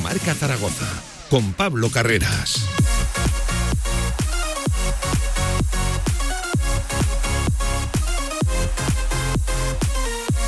Marca Zaragoza con Pablo Carreras.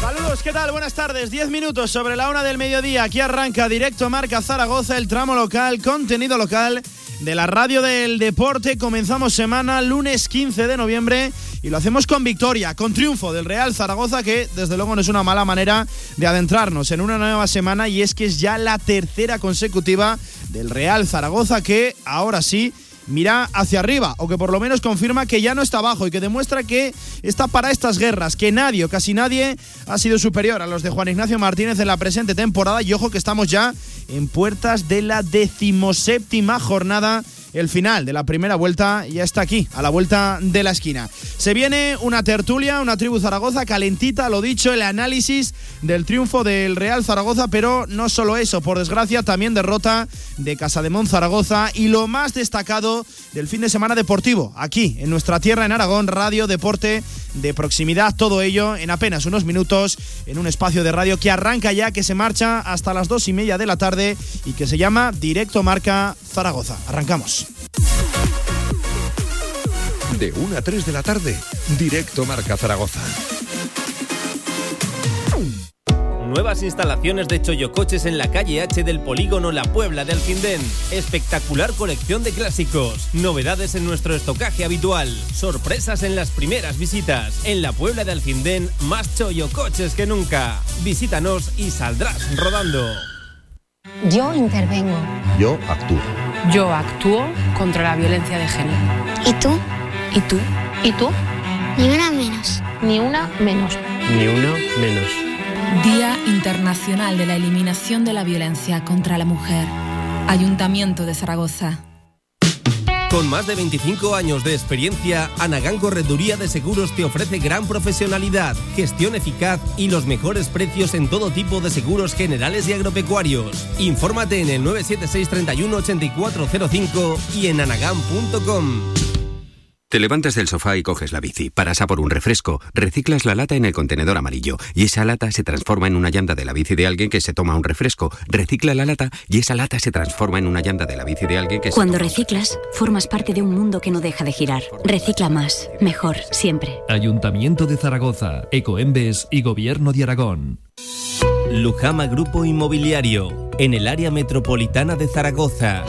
Saludos, ¿qué tal? Buenas tardes. 10 minutos sobre la una del mediodía. Aquí arranca Directo Marca Zaragoza, el tramo local, contenido local de la radio del deporte. Comenzamos semana lunes 15 de noviembre y lo hacemos con victoria, con triunfo del Real Zaragoza, que desde luego no es una mala manera de adentrarnos en una nueva semana y es que es ya la tercera consecutiva del Real Zaragoza que ahora sí mira hacia arriba, o que por lo menos confirma que ya no está abajo y que demuestra que está para estas guerras, que nadie o casi nadie ha sido superior a los de Juan Ignacio Martínez en la presente temporada. Y ojo que estamos ya en puertas de la decimoséptima jornada el final de la primera vuelta ya está aquí, a la vuelta de la esquina. Se viene una tertulia, una tribu Zaragoza calentita, lo dicho, el análisis del triunfo del Real Zaragoza, pero no solo eso, por desgracia también derrota de Casademón Zaragoza y lo más destacado del fin de semana deportivo, aquí en nuestra tierra en Aragón, radio, deporte de proximidad, todo ello en apenas unos minutos en un espacio de radio que arranca ya, que se marcha hasta las dos y media de la tarde y que se llama Directo Marca Zaragoza. Arrancamos. De 1 a 3 de la tarde, Directo Marca Zaragoza. Nuevas instalaciones de Choyocoches en la calle H del polígono La Puebla de Alcindén. Espectacular colección de clásicos. Novedades en nuestro estocaje habitual. Sorpresas en las primeras visitas. En La Puebla de Alcindén, más Choyocoches que nunca. Visítanos y saldrás rodando. Yo intervengo. Yo actúo. Yo actúo contra la violencia de género. ¿Y tú? ¿Y tú? ¿Y tú? Ni una menos. Ni una menos. Ni una menos. Día Internacional de la Eliminación de la Violencia contra la Mujer. Ayuntamiento de Zaragoza. Con más de 25 años de experiencia, Anagán Correduría de Seguros te ofrece gran profesionalidad, gestión eficaz y los mejores precios en todo tipo de seguros generales y agropecuarios. Infórmate en el 976 31 8405 y en anagán.com. Te levantas del sofá y coges la bici, paras a por un refresco, reciclas la lata en el contenedor amarillo y esa lata se transforma en una llanta de la bici de alguien que se toma un refresco, recicla la lata y esa lata se transforma en una llanta de la bici de alguien que se Cuando toma- reciclas, formas parte de un mundo que no deja de girar. Recicla más, mejor, siempre. Ayuntamiento de Zaragoza, Ecoembes y Gobierno de Aragón. Lujama Grupo Inmobiliario, en el área metropolitana de Zaragoza.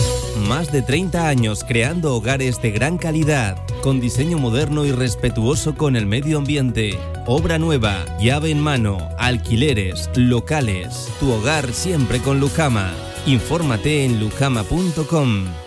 Más de 30 años creando hogares de gran calidad, con diseño moderno y respetuoso con el medio ambiente. Obra nueva, llave en mano, alquileres, locales. Tu hogar siempre con Lujama. Infórmate en lujama.com.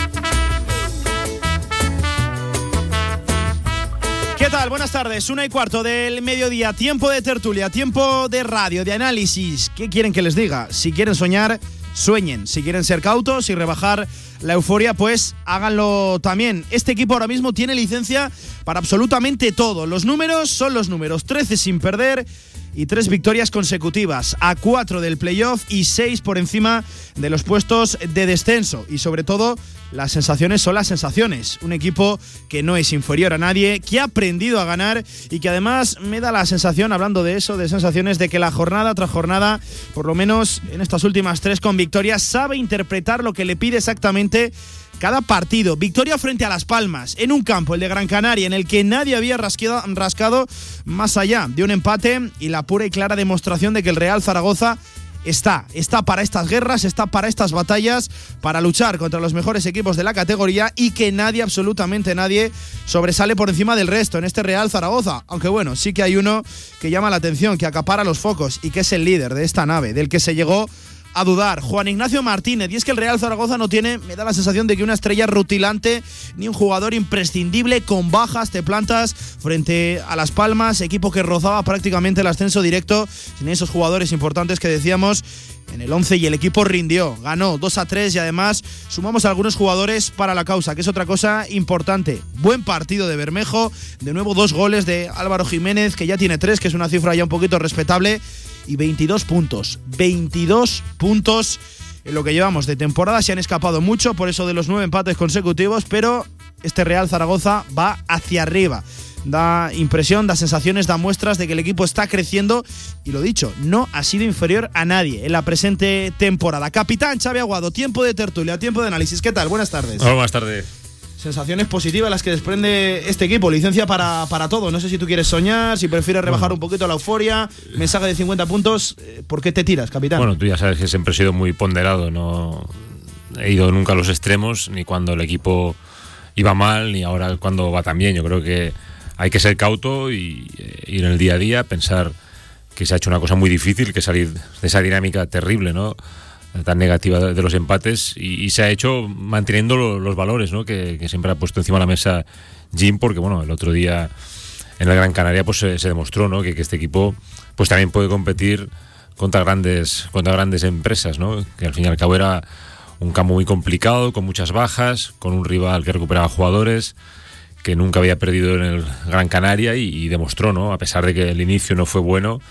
Buenas tardes. Una y cuarto del mediodía. Tiempo de tertulia, tiempo de radio, de análisis. ¿Qué quieren que les diga? Si quieren soñar, sueñen. Si quieren ser cautos y rebajar la euforia, pues háganlo también. Este equipo ahora mismo tiene licencia para absolutamente todo. Los números son los números. 13 sin perder y tres victorias consecutivas, a cuatro del playoff y seis por encima de los puestos de descenso. Y sobre todo, las sensaciones son las sensaciones. Un equipo que no es inferior a nadie, que ha aprendido a ganar y que además me da la sensación, hablando de eso, de sensaciones, de que la jornada tras jornada, por lo menos en estas últimas tres con victorias, sabe interpretar lo que le pide exactamente cada partido. Victoria frente a Las Palmas, en un campo, el de Gran Canaria, en el que nadie había rascado más allá de un empate y la pura y clara demostración de que el Real Zaragoza está, está para estas guerras, está para estas batallas, para luchar contra los mejores equipos de la categoría y que nadie, absolutamente nadie, sobresale por encima del resto en este Real Zaragoza. Aunque bueno, sí que hay uno que llama la atención, que acapara los focos y que es el líder de esta nave, del que se llegó a dudar. Juan Ignacio Martínez. Y es que el Real Zaragoza no tiene, me da la sensación de que una estrella rutilante ni un jugador imprescindible con bajas te plantas frente a Las Palmas, equipo que rozaba prácticamente el ascenso directo sin esos jugadores importantes que decíamos en el 11 y el equipo rindió, ganó 2 a 3 y además sumamos a algunos jugadores para la causa, que es otra cosa importante. Buen partido de Bermejo, de nuevo dos goles de Álvaro Jiménez, que ya tiene tres, que es una cifra ya un poquito respetable, y 22 puntos. 22 puntos en lo que llevamos de temporada, se han escapado mucho, por eso de los nueve empates consecutivos, pero este Real Zaragoza va hacia arriba da impresión, da sensaciones, da muestras de que el equipo está creciendo y lo dicho, no ha sido inferior a nadie en la presente temporada. Capitán Xavi Aguado, tiempo de tertulia, tiempo de análisis. ¿Qué tal? Buenas tardes. Buenas tardes. Sensaciones positivas las que desprende este equipo, licencia para, para todo. No sé si tú quieres soñar, si prefieres rebajar un poquito la euforia, mensaje de 50 puntos. Eh, ¿Por qué te tiras, capitán? Bueno, tú ya sabes que siempre he sido muy ponderado, no he ido nunca a los extremos, ni cuando el equipo iba mal, ni ahora cuando va tan bien. Yo creo que hay que ser cauto y eh, ir en el día a día, pensar que se ha hecho una cosa muy difícil, que salir de esa dinámica terrible, ¿no? Tan negativa de los empates y, se ha hecho manteniendo los valores ¿no? que, siempre ha puesto encima de la mesa Jim porque bueno el otro día en el Gran Canaria pues se, demostró ¿no? que, este equipo pues también puede competir contra grandes contra grandes empresas ¿no? que al fin y al cabo era un campo muy complicado con muchas bajas con un rival que recuperaba jugadores que nunca había perdido en el Gran Canaria y, demostró, ¿no? A pesar de que el inicio no fue bueno,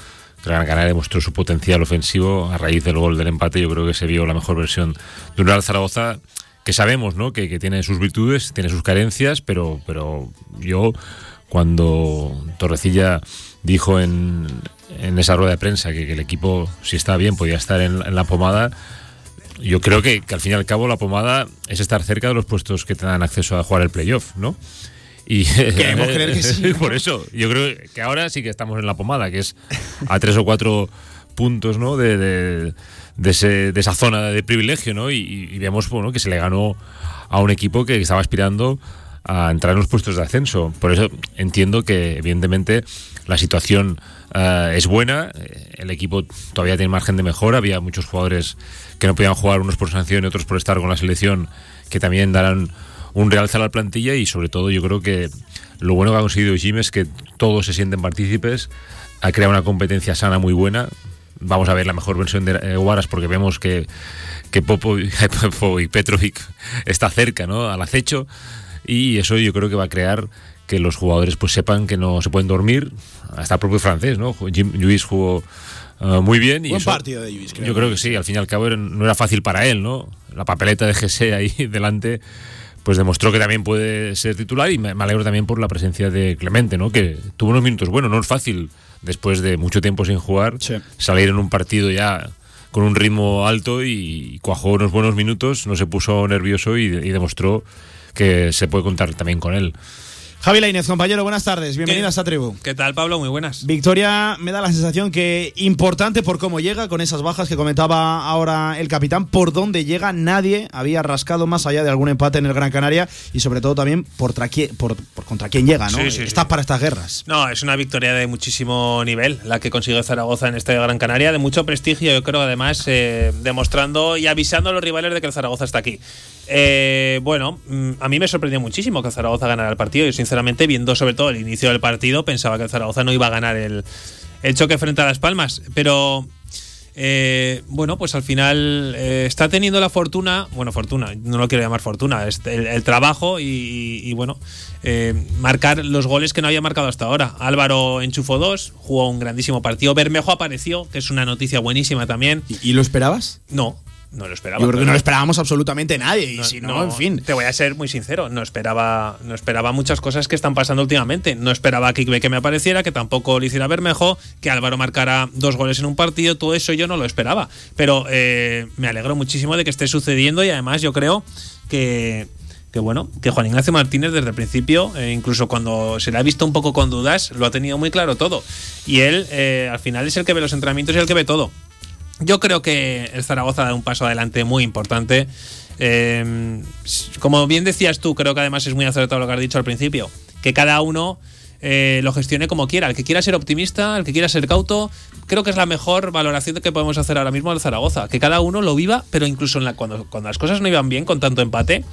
Gran Canaria demostró su potencial ofensivo a raíz del gol del empate. Yo creo que se vio la mejor versión de un Real Zaragoza que sabemos, ¿no? Que, tiene sus virtudes, tiene sus carencias, pero, pero yo cuando Torrecilla dijo en, en esa rueda de prensa que, el equipo, si está bien, podía estar en, la pomada. Yo creo que, al fin y al cabo la pomada es estar cerca de los puestos que te dan acceso a jugar el playoff, ¿no? Y Queremos creer que sí. Por eso, yo creo que ahora sí que estamos en la pomada, que es a tres o cuatro puntos ¿no? de, de, de, esa zona de privilegio, ¿no? Y, vemos bueno, que se le ganó a un equipo que estaba aspirando a entrar en los puestos de ascenso. Por eso entiendo que, evidentemente, la situación eh, es buena. El equipo todavía tiene margen de mejora. Había muchos jugadores que no podían jugar, unos por sanción y otros por estar con la selección, que también darán un realza a la plantilla y sobre todo yo creo que lo bueno que ha conseguido Jim es que todos se sienten partícipes, ha creado una competencia sana muy buena. Vamos a ver la mejor versión de Guaras porque vemos que, que Popo, y Petrovic está cerca, ¿no? Al acecho y eso yo creo que va a crear que los jugadores pues sepan que no se pueden dormir, hasta el propio francés, ¿no? Jim, Luis jugó uh, muy bien. Y Buen partido de Luis, creo. Yo creo que sí, al fin y al cabo no era fácil para él, ¿no? La papeleta de GC ahí delante pues demostró que también puede ser titular y me, alegro también por la presencia de Clemente, ¿no? Que tuvo unos minutos bueno, no es fácil después de mucho tiempo sin jugar salir en un partido ya con un ritmo alto y cuajó unos buenos minutos, no se puso nervioso y, y demostró que se puede contar también con él. Javi Lainez, compañero, buenas tardes. Bienvenido a esta tribu. ¿Qué tal, Pablo? Muy buenas. Victoria me da la sensación que importante por cómo llega, con esas bajas que comentaba ahora el capitán, por dónde llega, nadie había rascado más allá de algún empate en el Gran Canaria y sobre todo también por, por, contra quién llega, ¿no? Sí, Estás para estas guerras. No, es una victoria de muchísimo nivel la que consigue Zaragoza en este Gran Canaria, de mucho prestigio, yo creo, además, eh, demostrando y avisando a los rivales de que el Zaragoza está aquí. Eh, bueno, mm, a mí me sorprendió muchísimo que Zaragoza ganara el partido. y sinceramente, viendo sobre todo el inicio del partido, pensaba que el Zaragoza no iba a ganar el, choque frente a Las Palmas. Pero eh, bueno, pues al final eh, está teniendo la fortuna, bueno, fortuna, no lo quiero llamar fortuna, es el, trabajo y, bueno, marcar los goles que no había marcado hasta ahora. Álvaro enchufó dos, jugó un grandísimo partido. Bermejo apareció, que es una noticia buenísima también. ¿Y, lo esperabas? No, no lo esperaba. Yo creo que no lo esperábamos absolutamente nadie. Y si no, en fin. Te voy a ser muy sincero. No esperaba, no esperaba muchas cosas que están pasando últimamente. No esperaba que que me apareciera, que tampoco lo hiciera Bermejo, que Álvaro marcara dos goles en un partido. Todo eso yo no lo esperaba. Pero eh, me alegro muchísimo de que esté sucediendo y además yo creo que, que bueno, que Juan Ignacio Martínez desde el principio, eh, incluso cuando se le ha visto un poco con dudas, lo ha tenido muy claro todo. Y él eh, al final es el que ve los entrenamientos y el que ve todo. Yo creo que el Zaragoza da un paso adelante muy importante. Eh, como bien decías tú, creo que además es muy acertado lo que has dicho al principio, que cada uno eh, lo gestione como quiera. El que quiera ser optimista, el que quiera ser cauto, creo que es la mejor valoración que podemos hacer ahora mismo del Zaragoza. Que cada uno lo viva, pero incluso cuando, las cosas no iban bien con tanto empate,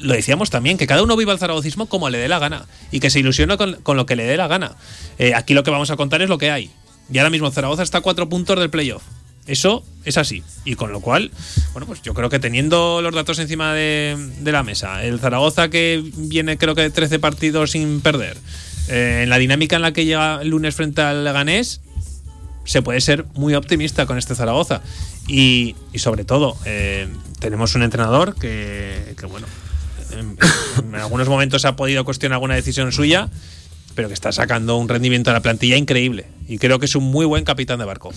lo decíamos también, que cada uno viva el zaragocismo como le dé la gana y que se ilusione con, con lo que le dé la gana. Eh, aquí lo que vamos a contar es lo que hay. Y ahora mismo Zaragoza está a cuatro puntos del playoff. Eso es así. Y con lo cual, bueno, pues yo creo que teniendo los datos encima de, la mesa, el Zaragoza que viene creo que de 13 partidos sin perder, eh, en la dinámica en la que llega el lunes frente al Leganés, se puede ser muy optimista con este Zaragoza. Y, sobre todo, eh, tenemos un entrenador que, bueno, en, en algunos momentos ha podido cuestionar alguna decisión suya, pero que está sacando un rendimiento a la plantilla increíble. Y creo que es un muy buen capitán de barco.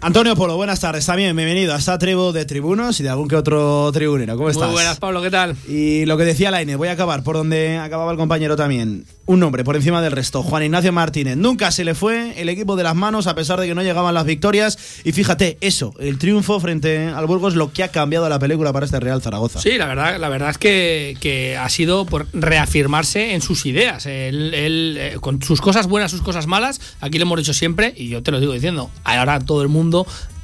Antonio Polo, buenas tardes. También bienvenido a esta tribu de tribunos y de algún que otro tribunero. ¿Cómo estás? Muy buenas, Pablo, ¿qué tal? Y lo que decía Laine, voy a acabar por donde acababa el compañero también. Un nombre por encima del resto, Juan Ignacio Martínez. Nunca se le fue el equipo de las manos a pesar de que no llegaban las victorias. Y fíjate, eso, el triunfo frente al Burgos, lo que ha cambiado la película para este Real Zaragoza. Sí, la verdad, la verdad es que, que ha sido por reafirmarse en sus ideas. Él, él, eh, con sus cosas buenas, sus cosas malas, aquí lo hemos dicho siempre, y yo te lo digo diciendo, ahora todo el mundo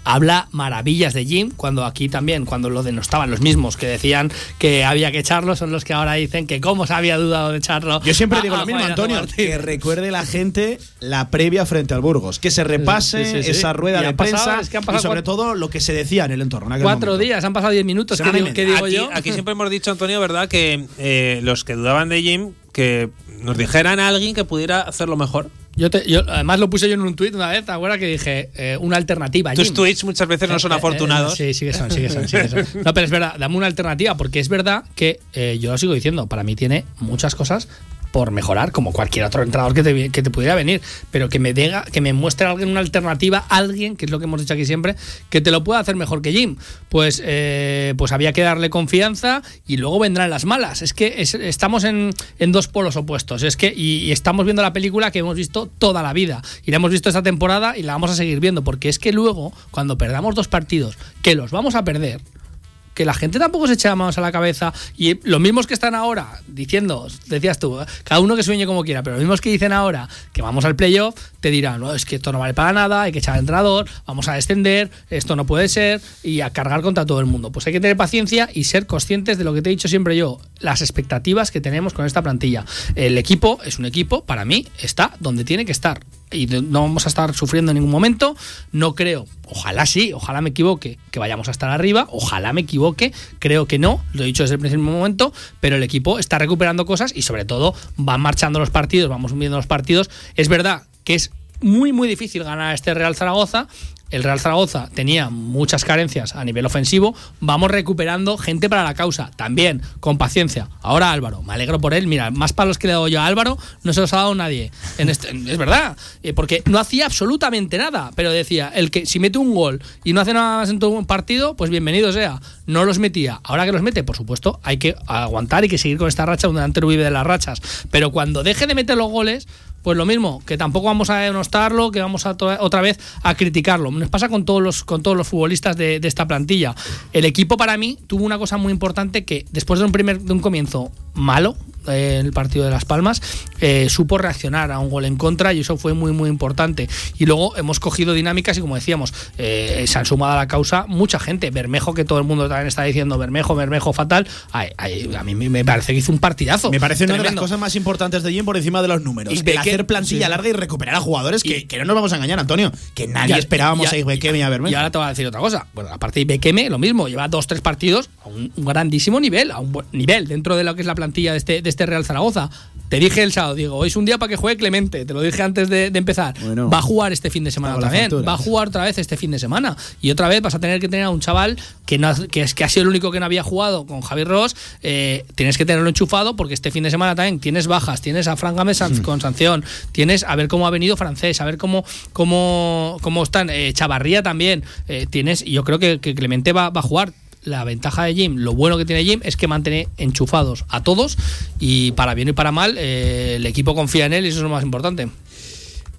habla maravillas de Jim, cuando aquí también, cuando lo denostaban los mismos que decían que había que echarlo, son los que ahora dicen que cómo se había dudado de echarlo. Yo siempre a- digo a lo mismo, Antonio, que recuerde la gente la previa frente al Burgos, que se repase Sí, sí, sí. esa rueda de pasado- prensa es que y sobre todo lo que se decía en el entorno. en aquel Cuatro momento. días, han pasado diez minutos, ¿qué digo, qué digo aquí, yo? aquí siempre hemos dicho, Antonio, ¿verdad? Que eh, los que dudaban de Jim, que nos dijeran a alguien que pudiera hacerlo mejor. Yo, te- yo además lo puse yo en un tuit una vez, ¿te acuerdas que dije eh, una alternativa? Tus Jim? tweets muchas veces no son Eh, eh, afortunados. eh, sí, sí que son, sí que son, sí que son. No, pero es verdad, dame una alternativa, porque es verdad que eh, yo lo sigo diciendo, para mí tiene muchas cosas por mejorar, como cualquier otro entrenador que te, que te pudiera venir, pero que me diga, que me muestre alguien una alternativa, alguien, que es lo que hemos dicho aquí siempre, que te lo pueda hacer mejor que Jim. Pues, eh, pues había que darle confianza y luego vendrán las malas. Es que es- estamos en, en dos polos opuestos. Es que, y, y estamos viendo la película que hemos visto toda la vida. Y la hemos visto esta temporada y la vamos a seguir viendo. Porque es que luego, cuando perdamos dos partidos, que los vamos a perder, que la gente tampoco se eche las manos a la cabeza y los mismos que están ahora diciendo, decías tú, ¿eh? cada uno que sueñe como quiera, pero los mismos que dicen ahora que vamos al playoff, te dirán, no, es que esto no vale para nada, hay que echar al entrenador, vamos a descender, esto no puede ser y a cargar contra todo el mundo. Pues hay que tener paciencia y ser conscientes de lo que te he dicho siempre yo, las expectativas que tenemos con esta plantilla. El equipo es un equipo, para mí, está donde tiene que estar y no vamos a estar sufriendo en ningún momento. No creo, ojalá sí, ojalá me equivoque, que vayamos a estar arriba, ojalá me equivoque, creo que no, lo he dicho desde el primer momento, pero el equipo está recuperando cosas y sobre todo van marchando los partidos, vamos viendo los partidos. Es verdad que es muy, muy difícil ganar a este Real Zaragoza. El Real Zaragoza tenía muchas carencias a nivel ofensivo. Vamos recuperando gente para la causa. También, con paciencia. Ahora Álvaro, me alegro por él. Mira, más palos que le he dado yo a Álvaro no se los ha dado nadie. En este- es verdad. Eh, Porque no hacía absolutamente nada. Pero decía, el que si mete un gol y no hace nada más en todo un partido, pues bienvenido sea. No los metía. Ahora que los mete, por supuesto, hay que aguantar y que seguir con esta racha. Un delantero vive de las rachas. Pero cuando deje de meter los goles, pues lo mismo, que tampoco vamos a denostarlo, que vamos a otra vez a criticarlo. Nos pasa con todos los, con todos los futbolistas de, de esta plantilla. El equipo para mí tuvo una cosa muy importante que después de un primer de un comienzo malo eh, en el partido de Las Palmas, eh, supo reaccionar a un gol en contra y eso fue muy muy importante. Y luego hemos cogido dinámicas y como decíamos, eh, se han sumado a la causa mucha gente. Bermejo, que todo el mundo también está diciendo Bermejo, Bermejo fatal. Ay, ay, a mí me parece que hizo un partidazo. Me parece una de las cosas más importantes de Jim por encima de los números. Y hacer plantilla sí. larga y recuperar a jugadores que, que no nos vamos a engañar, Antonio. Que nadie Ya- esperábamos ya- a Ibequeme y a Bermejo. Y ahora te voy a decir otra cosa. Bueno, aparte de Ibequeme, lo mismo, lleva dos, tres partidos a un, un grandísimo nivel, a un buen nivel dentro de lo que es la plantilla de este, de este Real Zaragoza. Te dije el sábado, digo, hoy es un día para que juegue Clemente, te lo dije antes de, de empezar. Bueno. va a jugar este fin de semana también, va a jugar otra vez este fin de semana. Y otra vez vas a tener que tener a un chaval que, no, que, es, que ha sido el único que no había jugado con Javi Ross. eh, tienes que tenerlo enchufado porque este fin de semana también tienes bajas, tienes a Fran Gámez con sanción, tienes a ver cómo ha venido francés, a ver cómo, cómo, cómo están. eh, Chavarría también. eh, tienes, y yo creo que, que Clemente va, va a jugar. La ventaja de Jim, lo bueno que tiene Jim es que mantiene enchufados a todos y para bien y para mal eh, el equipo confía en él y eso es lo más importante.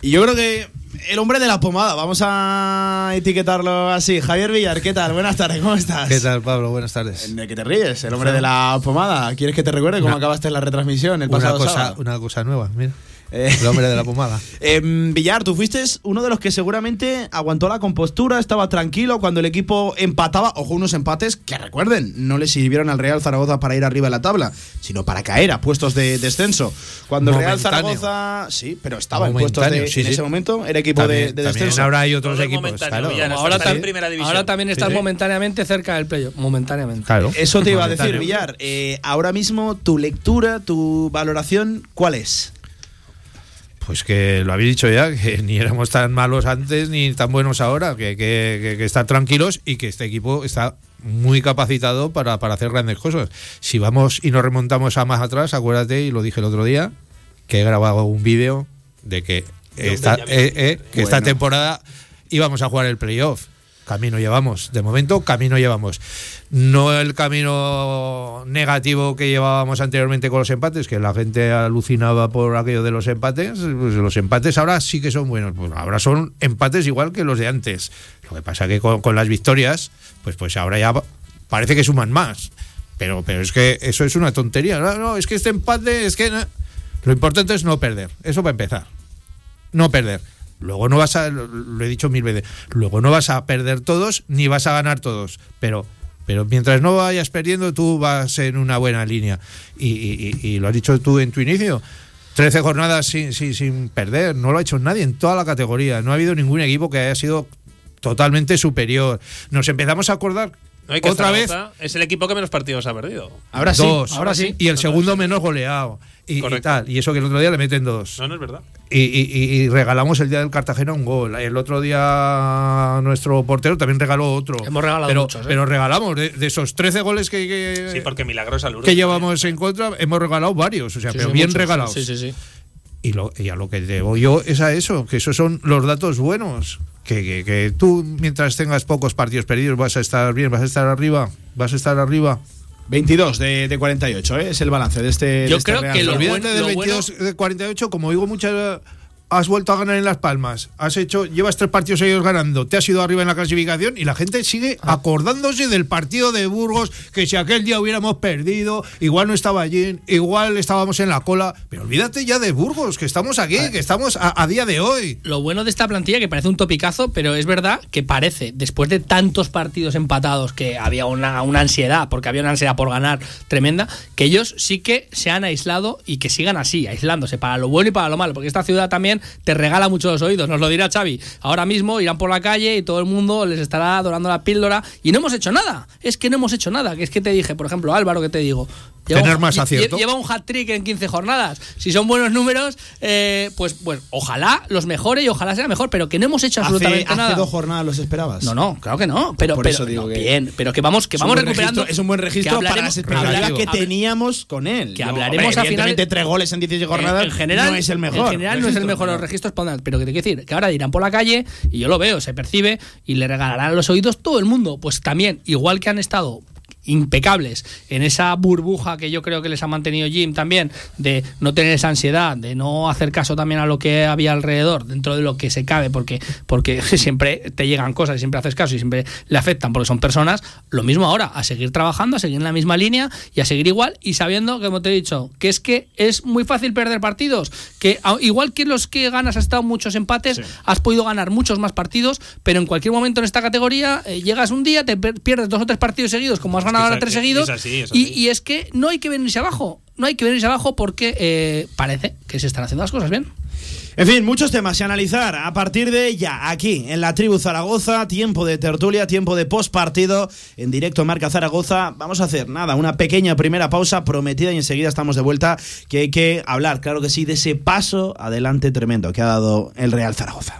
Y yo creo que el hombre de la pomada, vamos a etiquetarlo así. Javier Villar, ¿qué tal? Buenas tardes, ¿cómo estás? ¿Qué tal, Pablo? Buenas tardes. ¿De qué te ríes? El hombre de la pomada. ¿Quieres que te recuerde cómo Una- acabaste en la retransmisión el Una pasado cosa, sábado? una cosa nueva, mira. El hombre de la pomada. Em, Villar, tú fuiste uno de los que seguramente aguantó la compostura, estaba tranquilo cuando el equipo empataba. Ojo, unos empates que recuerden, no le sirvieron al Real Zaragoza para ir arriba en la tabla, sino para caer a puestos de descenso. Cuando el Real. Zaragoza, sí, pero estaba en puestos de. Sí, en sí. ese momento era equipo También- de, de descenso. ahora hay otros Todo equipos. Claro. Villar, ahora, en primera división. ahora también estás Sí, sí. momentáneamente cerca del playoff. Momentáneamente. Claro. Eso te iba a decir. Villar. Eh, ahora mismo, tu lectura, tu valoración, ¿cuál es? Pues que lo habéis dicho ya, que ni éramos tan malos antes ni tan buenos ahora, que, que, que- que estar tranquilos y que este equipo está muy capacitado para, para hacer grandes cosas. Si vamos y nos remontamos a más atrás, acuérdate, y lo dije el otro día, que he grabado un vídeo de que, esta, eh, eh, que esta temporada íbamos a jugar el playoff. Camino llevamos. De momento, camino llevamos. No el camino negativo que llevábamos anteriormente con los empates, que la gente alucinaba por aquello de los empates. Pues los empates ahora sí que son buenos. Bueno, ahora son empates igual que los de antes. Lo que pasa que con, las victorias, pues, pues ahora ya parece que suman más. Pero, pero es que eso es una tontería. No, no, es que este empate, es que. Lo importante es no perder. Eso para empezar no perder. Luego no vas a, lo he dicho mil veces, luego no vas a perder todos ni vas a ganar todos, pero, pero mientras no vayas perdiendo tú vas en una buena línea. Y, lo has dicho tú en tu inicio, 13 jornadas sin, sin perder, no lo ha hecho nadie en toda la categoría, no ha habido ningún equipo que haya sido totalmente superior. Nos empezamos a acordar No hay que otra vez Es el equipo que menos partidos ha perdido. Ahora sí, dos, ahora sí. y el segundo menos goleado. Y, tal. Y eso que el otro día le meten dos. No, no es verdad. Y, y- y- y regalamos el día del Cartagena un gol. El otro día nuestro portero también regaló otro. Hemos regalado pero, muchos, ¿eh? pero regalamos de, de esos 13 goles que, que, Sí, porque milagrosa Lourdes. que llevamos en contra, hemos regalado varios. O sea, Sí, pero sí, bien muchos. regalados. Sí, sí, sí. Y, lo, y a lo que llevo yo es a eso, que esos son los datos buenos. Que, que- que tú, mientras tengas pocos partidos perdidos, vas a estar bien, vas a estar arriba, vas a estar arriba. 22 de, de 48, ¿eh? es el balance de este. de Yo este creo que lo bueno- del lo bueno- 22 de 48, como digo muchas has vuelto a ganar en Las Palmas, has hecho, llevas tres partidos seguidos ganando, te has ido arriba en la clasificación y la gente sigue Ah. acordándose del partido de Burgos, que si aquel día hubiéramos perdido, igual no estaba allí, igual estábamos en la cola, pero olvídate ya de Burgos, que estamos aquí, que estamos a, a día de hoy. Lo bueno de esta plantilla, que parece un topicazo, pero es verdad que parece, después de tantos partidos empatados, que había una, una ansiedad, porque había una ansiedad por ganar tremenda, que ellos sí que se han aislado y que sigan así, aislándose, para lo bueno y para lo malo, porque esta ciudad también te regala mucho los oídos, nos lo dirá Xavi. Ahora mismo irán por la calle y todo el mundo les estará adorando la píldora y no hemos hecho nada, es que no hemos hecho nada, que es que te dije, por ejemplo, Álvaro, que te digo. Lleva Tener un- más acierto. Lleva un hat-trick en 15 jornadas. Si son buenos números, eh, pues, pues ojalá los mejore y ojalá sea mejor, pero que no hemos hecho Hace, absolutamente hace nada. dos jornadas los esperabas. No, no, claro que no. Pero, Por pero eso digo no, que- bien, pero que vamos, que vamos recuperando. registro- es un buen registro que para las que teníamos con él. que hablaremos hombre, a finales- evidentemente, tres goles en 16 jornadas en general, no es el mejor. En general no es el mejor, los registros pondrán, pero que te quiero decir, que ahora irán por la calle y yo lo veo, se percibe y le regalarán los oídos todo el mundo. Pues también, igual que han estado impecables. En esa burbuja que yo creo que les ha mantenido Jim también de no tener esa ansiedad de no hacer caso también a lo que había alrededor dentro de lo que se cabe porque porque siempre te llegan cosas y siempre haces caso y siempre le afectan porque son personas lo mismo ahora a seguir trabajando a seguir en la misma línea y a seguir igual y sabiendo como te he dicho que es que es muy fácil perder partidos que igual que los que ganas has estado muchos empates has podido ganar muchos más partidos pero en cualquier momento en esta categoría eh, llegas un día te pierdes dos o tres partidos seguidos como has ganado ahora es- tres es seguidos así, es y, así. y es que no hay que venirse abajo no hay que venirse abajo porque eh, parece que se están haciendo las cosas bien En fin, muchos temas que analizar a partir de ya, aquí, en la tribu Zaragoza, tiempo de tertulia, tiempo de post partido, en directo Marca Zaragoza. Vamos a hacer nada, una pequeña primera pausa prometida y enseguida estamos de vuelta, que hay que hablar, claro que sí, de ese paso adelante tremendo que ha dado el Real Zaragoza.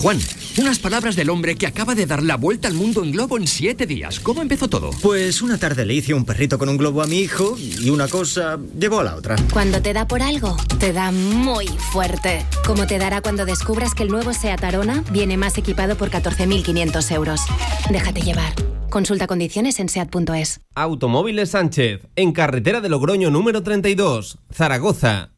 Juan, Unas palabras del hombre que acaba de dar la vuelta al mundo en globo en siete días. ¿Cómo empezó todo? Pues una tarde le hice un perrito con un globo a mi hijo y una cosa llevó a la otra. Cuando te da por algo, te da muy fuerte. Como te dará cuando descubras que el nuevo SEAT Arona viene más equipado por 14.500 euros. Déjate llevar. Consulta condiciones en SEAT.es. Automóviles Sánchez, en carretera de Logroño número 32, Zaragoza.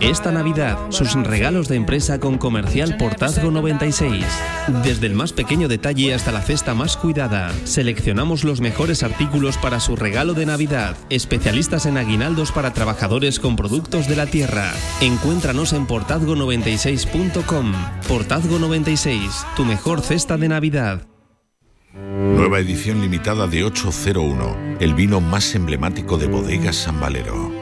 Esta Navidad, sus regalos de empresa con Comercial Portazgo 96. Desde el más pequeño detalle hasta la cesta más cuidada, seleccionamos los mejores artículos para su regalo de Navidad. Especialistas en aguinaldos para trabajadores con productos de la tierra. Encuéntranos en portazgo96.com. Portazgo 96, tu mejor cesta de Navidad. Nueva edición limitada de 801, el vino más emblemático de Bodegas San Valero.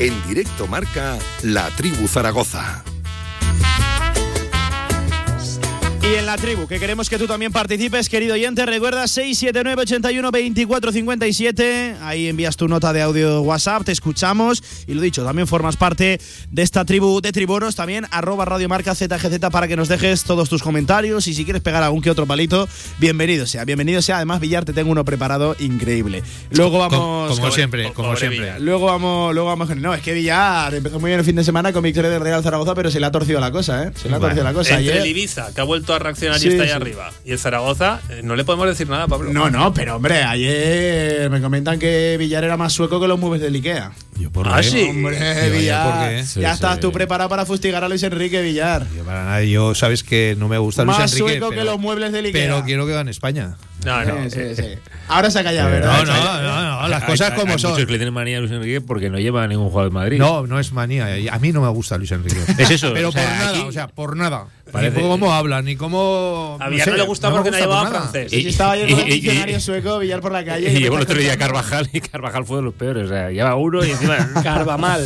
En directo marca La Tribu Zaragoza. Y en la tribu, que queremos que tú también participes, querido oyente, recuerda 679 81 24 57. Ahí envías tu nota de audio WhatsApp, te escuchamos. Y lo dicho, también formas parte de esta tribu de tribunos, también arroba radiomarca ZGZ para que nos dejes todos tus comentarios. Y si quieres pegar algún que otro palito, bienvenido sea. Bienvenido sea. Además, Villar, te tengo uno preparado increíble. Luego vamos. Como, como siempre, como siempre. Luego vamos, luego vamos. No, es que Villar empezó muy bien el fin de semana con victoria del Real Zaragoza, pero se le ha torcido la cosa, ¿eh? Se le ha torcido la cosa. Entre Ayer- el Ibiza, que ha vuelto a reaccionar Sí, y está ahí sí. arriba, y el Zaragoza, eh, no le podemos decir nada, Pablo. No, no, pero hombre, ayer me comentan que Villar era más sueco que los muebles del Ikea. ¿Por Ah, qué? sí. Hombre, Yo, Villar. ya Sí, estás sí. tú preparado para fustigar a Luis Enrique Villar. Yo para nada, yo sabes que no me gusta Luis Más Enrique. sueco que los muebles del Ikea. Pero quiero que gane España. No, no. Sí, sí, sí. Ahora se ha callado, ¿verdad? No, no, no, no, las Hay- cosas hay- como hay son. muchos que le tienen manía a Luis Enrique porque no lleva a ningún jugador de Madrid. No, no es manía. A mí no me gusta Luis Enrique. Es eso, Pero o sea, por nada, aquí- o sea, por nada. Parece- Ni cómo habla, ni cómo. A Villar no le gusta porque no llevaba por francés. Sí, sí, estaba ayer con y- un y- diccionario sueco, Villar por la calle. Y me llevó el otro día. Carvajal y Carvajal fue de los peores. O sea, lleva uno y encima. Carvamal.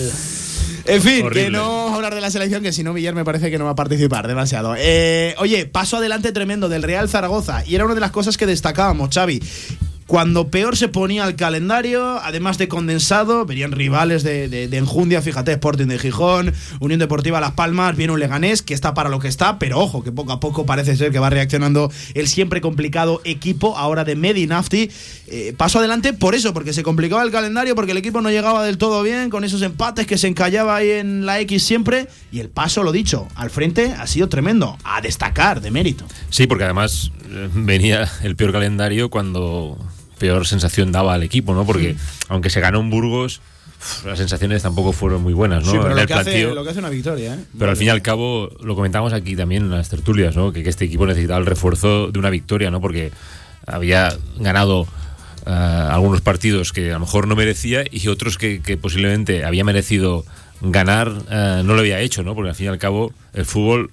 En fin, que no vamos a hablar de la selección, que si no, Villar me parece que no va a participar demasiado. Eh, oye, paso adelante tremendo del Real Zaragoza. Y era una de las cosas que destacábamos, Xavi. Cuando peor se ponía el calendario, además de condensado, venían rivales de, de- enjundia, fíjate, Sporting de Gijón, Unión Deportiva Las Palmas, viene un Leganés que está para lo que está, pero ojo, que poco a poco parece ser que va reaccionando el siempre complicado equipo ahora de Medinafti. Eh, paso adelante por eso, porque se complicaba el calendario, porque el equipo no llegaba del todo bien, con esos empates que se encallaba ahí en la X siempre, y el paso, lo dicho, al frente ha sido tremendo, a destacar, de mérito. Sí, porque además eh, venía el peor calendario cuando peor sensación daba al equipo, ¿no? Porque aunque se ganó en Burgos, las sensaciones tampoco fueron muy buenas, ¿no? Sí, pero lo el que, hace, planteo- lo que hace una victoria, ¿eh? Pero al fin y al cabo, lo comentamos aquí también en las tertulias, ¿no? Que, que este equipo necesitaba el refuerzo de una victoria, ¿no? Porque había ganado eh, algunos partidos que a lo mejor no merecía y otros que, que posiblemente había merecido ganar, eh, no lo había hecho, ¿no? Porque al fin y al cabo, el fútbol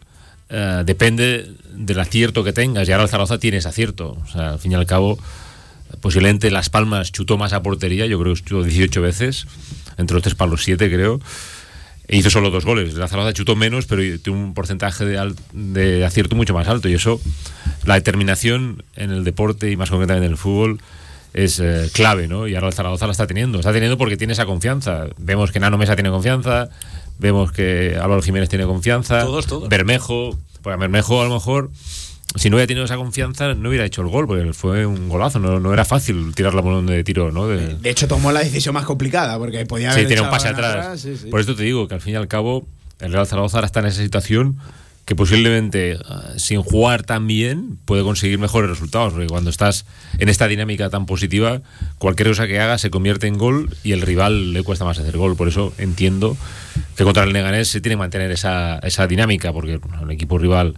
eh, depende del acierto que tengas y ahora el Zaragoza tiene ese acierto. O sea, al fin y al cabo, posiblemente Las Palmas chutó más a portería, yo creo que chutó 18 veces, entre los tres palos 7 creo. E hizo solo dos goles. La Zaragoza chutó menos, pero tiene un porcentaje de, de acierto mucho más alto. Y eso, la determinación en el deporte y más concretamente en el fútbol, es eh, clave, ¿no? Y ahora el Zaragoza la está teniendo. Está teniendo porque tiene esa confianza. Vemos que Nano Mesa tiene confianza, vemos que Álvaro Jiménez tiene confianza. Todos, todos. Bermejo, a Bermejo a lo mejor si no hubiera tenido esa confianza, no hubiera hecho el gol, porque fue un golazo, no, no era fácil tirar la bola de tiro, ¿no? De, De hecho, tomó la decisión más complicada, porque podía sí, haber. tiene un echado pase atrás. sí, sí. Por esto te digo que al fin y al cabo, el Real Zaragoza ahora está en esa situación que posiblemente ah, sin jugar tan bien puede conseguir mejores resultados, porque cuando estás en esta dinámica tan positiva, cualquier cosa que haga se convierte en gol y el rival le cuesta más hacer gol. Por eso entiendo que contra el Leganés se tiene que mantener esa, esa dinámica, porque el equipo rival eh,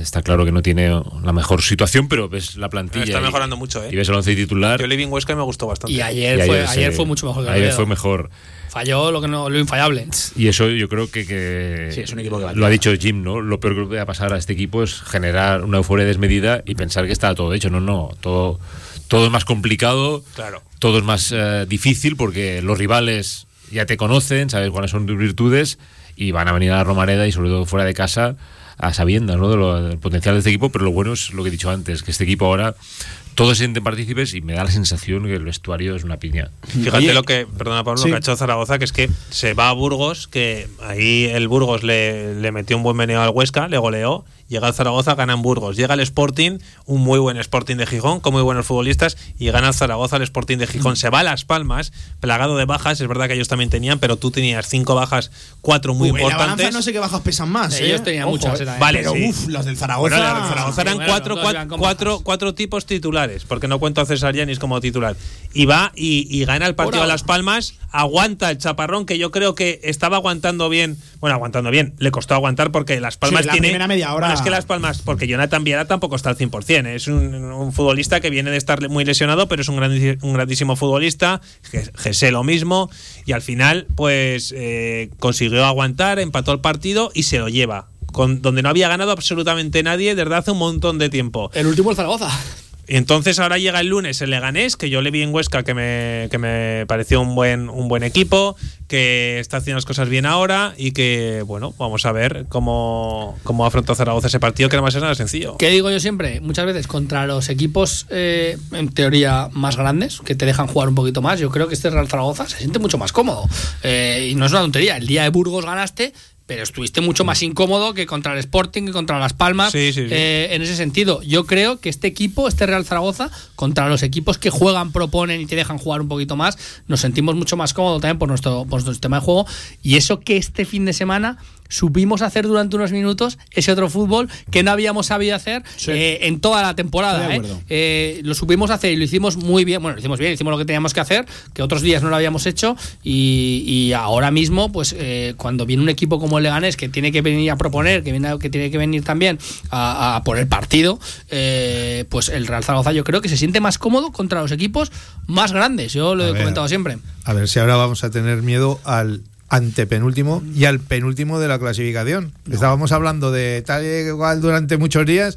está claro que no tiene la mejor situación, pero ves la plantilla. Está y- mejorando mucho, ¿eh? Y ves el once titular. Yo le vi en Huesca y me gustó bastante. Y ayer, y fue, se- ayer fue mucho mejor que Ayer Oviedo. fue mejor. Falló lo que no, lo infallable. Y eso yo creo que, que Sí, es un equipo que va lo ha dicho Jim, ¿no? Lo peor que le puede pasar a este equipo es generar una euforia desmedida y pensar que está todo hecho. No, no, todo, todo es más complicado, Claro. todo es más eh, difícil porque los rivales ya te conocen, sabes cuáles son tus virtudes y van a venir a la Romareda y sobre todo fuera de casa a sabiendas ¿no? de lo- del potencial de este equipo, pero lo bueno es lo que he dicho antes, que este equipo ahora todos se sienten partícipes y me da la sensación que el vestuario es una piña. Fíjate Oye, lo que, perdona Pablo, sí. lo que ha hecho Zaragoza, que es que se va a Burgos, que ahí el Burgos le, le metió un buen meneo al Huesca, le goleó, llega al Zaragoza, gana en Burgos, llega al Sporting, un muy buen Sporting de Gijón, con muy buenos futbolistas, y gana el Zaragoza, el Sporting de Gijón, se va a Las Palmas, plagado de bajas, es verdad que ellos también tenían, pero tú tenías cinco bajas, cuatro muy en la balanza importantes. no sé qué bajas pesan más. Ellos ¿eh? tenían Ojo, muchas, eh. ¿eh? Vale, pero sí. uff, los del Zaragoza. Bueno, los del Zaragoza eran Bueno, cuatro, cuatro, cuatro, cuatro tipos titulares, porque no cuento a César Yanis como titular. Y va y, y gana el partido a Las Palmas, aguanta el chaparrón, que yo creo que estaba aguantando bien. Bueno, aguantando bien, le costó aguantar porque Las Palmas la tiene. primera media hora- Es que Las Palmas, porque Jonathan Viera tampoco está al 100%. ¿eh? Es un, futbolista que viene de estar muy lesionado, pero es un, un grandísimo futbolista. Ge- Gese lo mismo. Y al final, pues eh, consiguió aguantar, empató el partido y se lo lleva. Con, donde no había ganado absolutamente nadie desde hace un montón de tiempo. El último el Zaragoza. Entonces ahora llega el lunes el Leganés, que yo le vi en Huesca que me, que me pareció un buen, un buen equipo, que está haciendo las cosas bien ahora y que, bueno, vamos a ver cómo, cómo afrontó Zaragoza ese partido, que no va nada sencillo. ¿Qué digo yo siempre? Muchas veces contra los equipos, eh, en teoría, más grandes, que te dejan jugar un poquito más, yo creo que este Real Zaragoza se siente mucho más cómodo. Eh, y no es una tontería. El día de Burgos ganaste, pero estuviste mucho más incómodo que contra el Sporting y contra Las Palmas. Sí, sí, sí. Eh, en ese sentido, yo creo que este equipo, este Real Zaragoza, contra los equipos que juegan, proponen y te dejan jugar un poquito más, nos sentimos mucho más cómodos también por nuestro, por nuestro sistema de juego. Y eso que este fin de semana supimos hacer durante unos minutos ese otro fútbol que no habíamos sabido hacer eh, en toda la temporada. ¿eh? Eh, lo supimos hacer y lo hicimos muy bien. Bueno, lo hicimos bien, hicimos lo que teníamos que hacer, que otros días no lo habíamos hecho. Y, y ahora mismo, pues eh, cuando viene un equipo como el Leganés que tiene que venir a proponer, que, viene, que tiene que venir también a, a por el partido, pues el Real Zaragoza yo creo que se siente más cómodo contra los equipos más grandes. Yo lo A he ver. comentado siempre. A ver si ahora vamos a tener miedo al antepenúltimo y al penúltimo de la clasificación. Estábamos hablando de tal y igual durante muchos días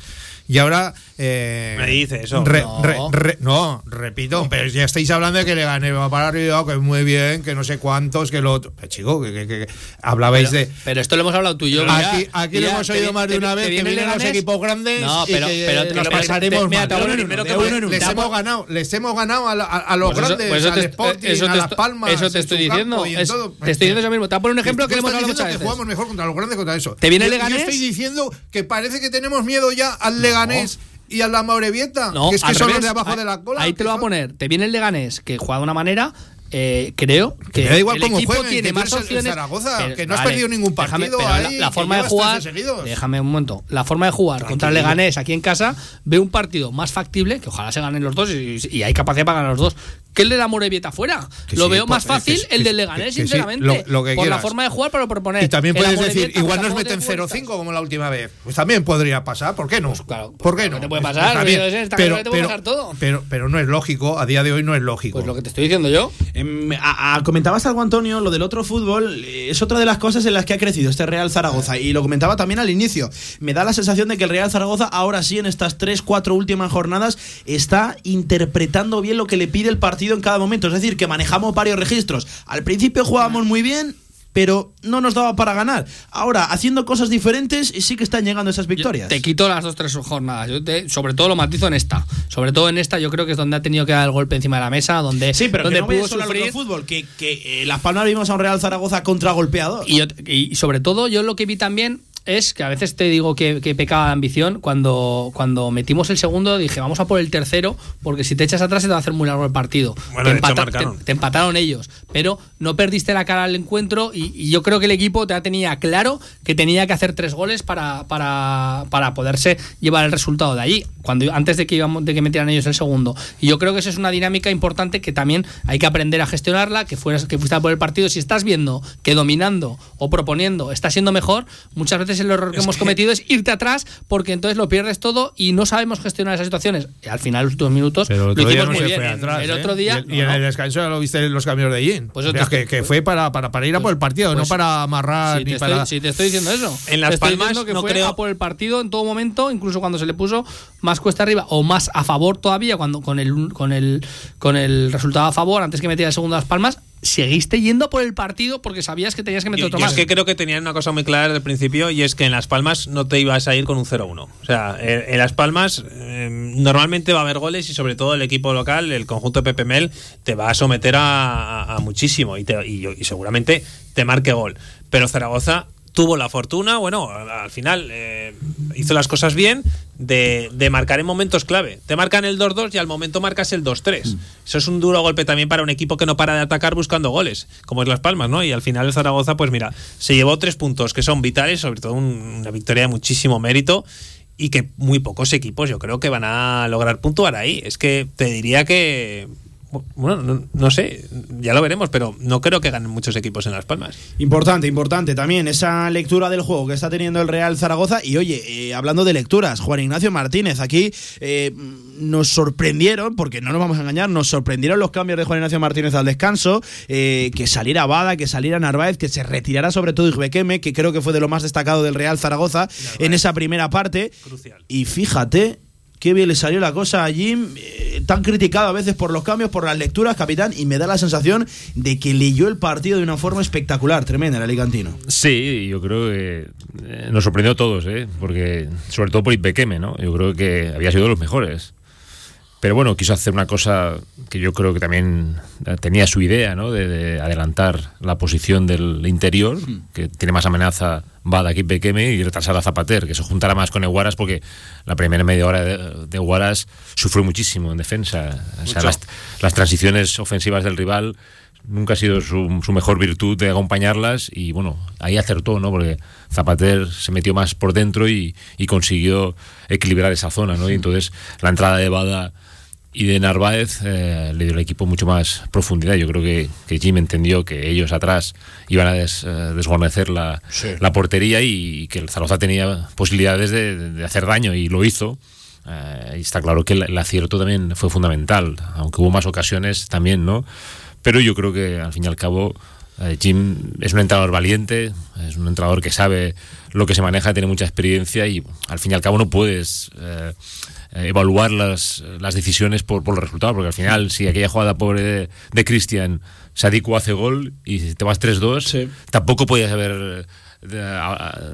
y ahora... eh, Me dice eso. re- No. re- re- no, repito, pero ya estáis hablando de que le gané va para arriba, que muy bien, que no sé cuántos, que lo otro. Chico, que, que- que- que hablabais Pero, de... pero esto lo hemos hablado tú y yo. Aquí, ya, aquí ya, lo hemos te oído más de te- una te vez que viene el vienen los Leganés. equipos grandes No, y pero- que pero te nos lo- pasaremos te- mira, mal. te te. Les Te hemos ganado, les hemos ganado a, la- a- a los Pues eso- grandes, pues eso al te- Sporting, eso a te Las estoy- Palmas. eso te estoy diciendo, campo y en es- todo. te estoy diciendo eso mismo. Te voy a poner un ejemplo que hemos hablado muchas que veces. jugamos mejor contra los grandes contra eso. ¿Te viene el Yo- yo Leganés? estoy diciendo que parece que tenemos miedo ya al Leganés y a la Maurevieta, No, que es que al son los revés. de abajo Ahí- de la cola. Ahí te lo va a poner. Te viene el Leganés, que juega de una manera. Eh, creo que me da igual el cómo equipo tiene que más eres el- opciones. Zaragoza, que no has vale, perdido ningún déjame- partido pero la- ahí, la, que forma de jugar, 13 seguidos. déjame un momento. La forma de jugar contra el. Leganés aquí en casa ve un partido más factible, que ojalá se ganen los dos y, y hay capacidad para ganar los dos. Que el de la Morevieta fuera. Que Lo sí, veo más que- fácil que- el del que- Leganés, que sí, sinceramente. lo- lo que por la forma de jugar para proponer. Y también puedes decir, igual nos meten tiene 0-5 como la última vez. Pues también podría pasar, ¿por qué no? claro, ¿Por qué no? ¿qué te puede Pues pasar? Pero, que pero- pero, pero no es lógico, a día de hoy no es lógico. Pues lo que te estoy diciendo yo. Em, comentabas algo, Antonio, lo del otro fútbol eh, es otra de las cosas en las que ha crecido este Real Zaragoza. Y lo comentaba también al inicio. Me da la sensación de que el Real Zaragoza, ahora sí, en estas tres, cuatro últimas jornadas, está interpretando bien lo que le pide el partido en cada momento. Es decir, que manejamos varios registros. Al principio jugábamos muy bien. Pero no nos daba para ganar. Ahora, haciendo cosas diferentes, sí que están llegando esas victorias. Te quito las dos tres jornadas. Yo te- sobre todo lo matizo en esta. Sobre todo en esta, yo creo que es donde ha tenido que dar el golpe encima de la mesa, donde, Sí, pero donde que no pudo sufrir. otro fútbol, que, que eh, Las Palmas vimos a un Real Zaragoza contragolpeador. Y, yo- y sobre todo, yo lo que vi también, es que a veces te digo que, que pecaba de ambición. Cuando, cuando metimos el segundo, dije, vamos a por el tercero, porque si te echas atrás se te va a hacer muy largo el partido. Bueno, te, empata- te- te empataron ellos, pero no perdiste la cara al encuentro y, y yo creo que el equipo ya tenía claro que tenía que hacer tres goles para, para, para poderse llevar el resultado de allí, cuando antes de que, íbamos, de que metieran ellos el segundo. Y yo creo que eso es una dinámica importante que también hay que aprender a gestionarla, que, fueras, que fuiste a por el partido. Si estás viendo que dominando o proponiendo está siendo mejor, muchas veces el error que Es hemos que- cometido es irte atrás porque entonces lo pierdes todo y no sabemos gestionar esas situaciones. Y al final, los últimos minutos, Pero el lo otro día hicimos no muy bien. atrás. el ¿eh? otro día. Y, y en el descanso ya lo viste en los cambios de Jin. Pues O sea, yo te- que, que fue para, para, para ir a por el partido, Pues- no para amarrar Sí, ni te para. estoy, sí, te estoy diciendo eso. En Las Te estoy Palmas que no fue creo- a por el partido en todo momento, incluso cuando se le puso más cuesta arriba o más a favor todavía, cuando con el con el con el resultado a favor antes que metiera el segundo a Las Palmas, seguiste yendo por el partido porque sabías que tenías que meter Yo, otro yo más. es que creo que tenían una cosa muy clara desde el principio y es que en Las Palmas no te ibas a ir con un 0-1. O sea, en, en Las Palmas eh, normalmente va a haber goles y sobre todo el equipo local, el conjunto de Pepe Mel, te va a someter a, a- a muchísimo y, te- y- y seguramente te marque gol. Pero Zaragoza tuvo la fortuna, bueno, al al final eh, hizo las cosas bien de, de marcar en momentos clave. Te marcan el 2-2 y al momento marcas el 2-3. Eso es un duro golpe también para un equipo que no para de atacar buscando goles, como es Las Palmas, ¿no? Y al final el Zaragoza, pues mira, se llevó tres puntos que son vitales, sobre todo un- una victoria de muchísimo mérito y que muy pocos equipos yo creo que van a lograr puntuar ahí. Es que te diría que... Bueno, no, no sé, ya lo veremos, pero no creo que ganen muchos equipos en Las Palmas. Importante, importante también esa lectura del juego que está teniendo el Real Zaragoza. Y oye, eh, hablando de lecturas, Juan Ignacio Martínez, aquí eh, nos sorprendieron, porque no nos vamos a engañar, nos sorprendieron los cambios de Juan Ignacio Martínez al descanso, eh, que saliera Bada, que saliera Narváez, que se retirara sobre todo Igbequeme, que creo que fue de lo más destacado del Real Zaragoza en esa primera parte. Y fíjate. Qué bien le salió la cosa a Jim, eh, tan criticado a veces por los cambios, por las lecturas, capitán, y me da la sensación de que leyó el partido de una forma espectacular, tremenda, el Alicantino. Sí, yo creo que eh, nos sorprendió a todos, ¿eh? porque sobre todo por Ibequeme, ¿no? Yo creo que había sido de los mejores. Pero bueno, quiso hacer una cosa que yo creo que también eh, tenía su idea, ¿no? De, de adelantar la posición del interior, que tiene más amenaza Bada que Ibequeme, y retrasar a Zapater, que se juntara más con Eguaras, porque la primera media hora de, de Eguaras sufrió muchísimo en defensa. O sea, las, las transiciones ofensivas del rival nunca ha sido su, su mejor virtud de acompañarlas y bueno, ahí acertó, ¿no? Porque Zapater se metió más por dentro y, y consiguió equilibrar esa zona, ¿no? Y entonces la entrada de Bada y de Narváez eh, le dio al equipo mucho más profundidad. Yo creo que, que Jim entendió que ellos atrás iban a des- eh, desguarnecer la, Sí. la portería y, que el Zaragoza tenía posibilidades de, de hacer daño y lo hizo. Eh, y está claro que el, el acierto también fue fundamental, aunque hubo más ocasiones también, ¿no? Pero yo creo que al fin y al cabo Jim es un entrenador valiente, es un entrenador que sabe lo que se maneja, tiene mucha experiencia y al fin y al cabo no puedes eh, eh, evaluar las, las decisiones por, por los resultados, porque al final si aquella jugada pobre de, de Cristian, Sadiku hace gol y te vas 3-2, tampoco podías haber a-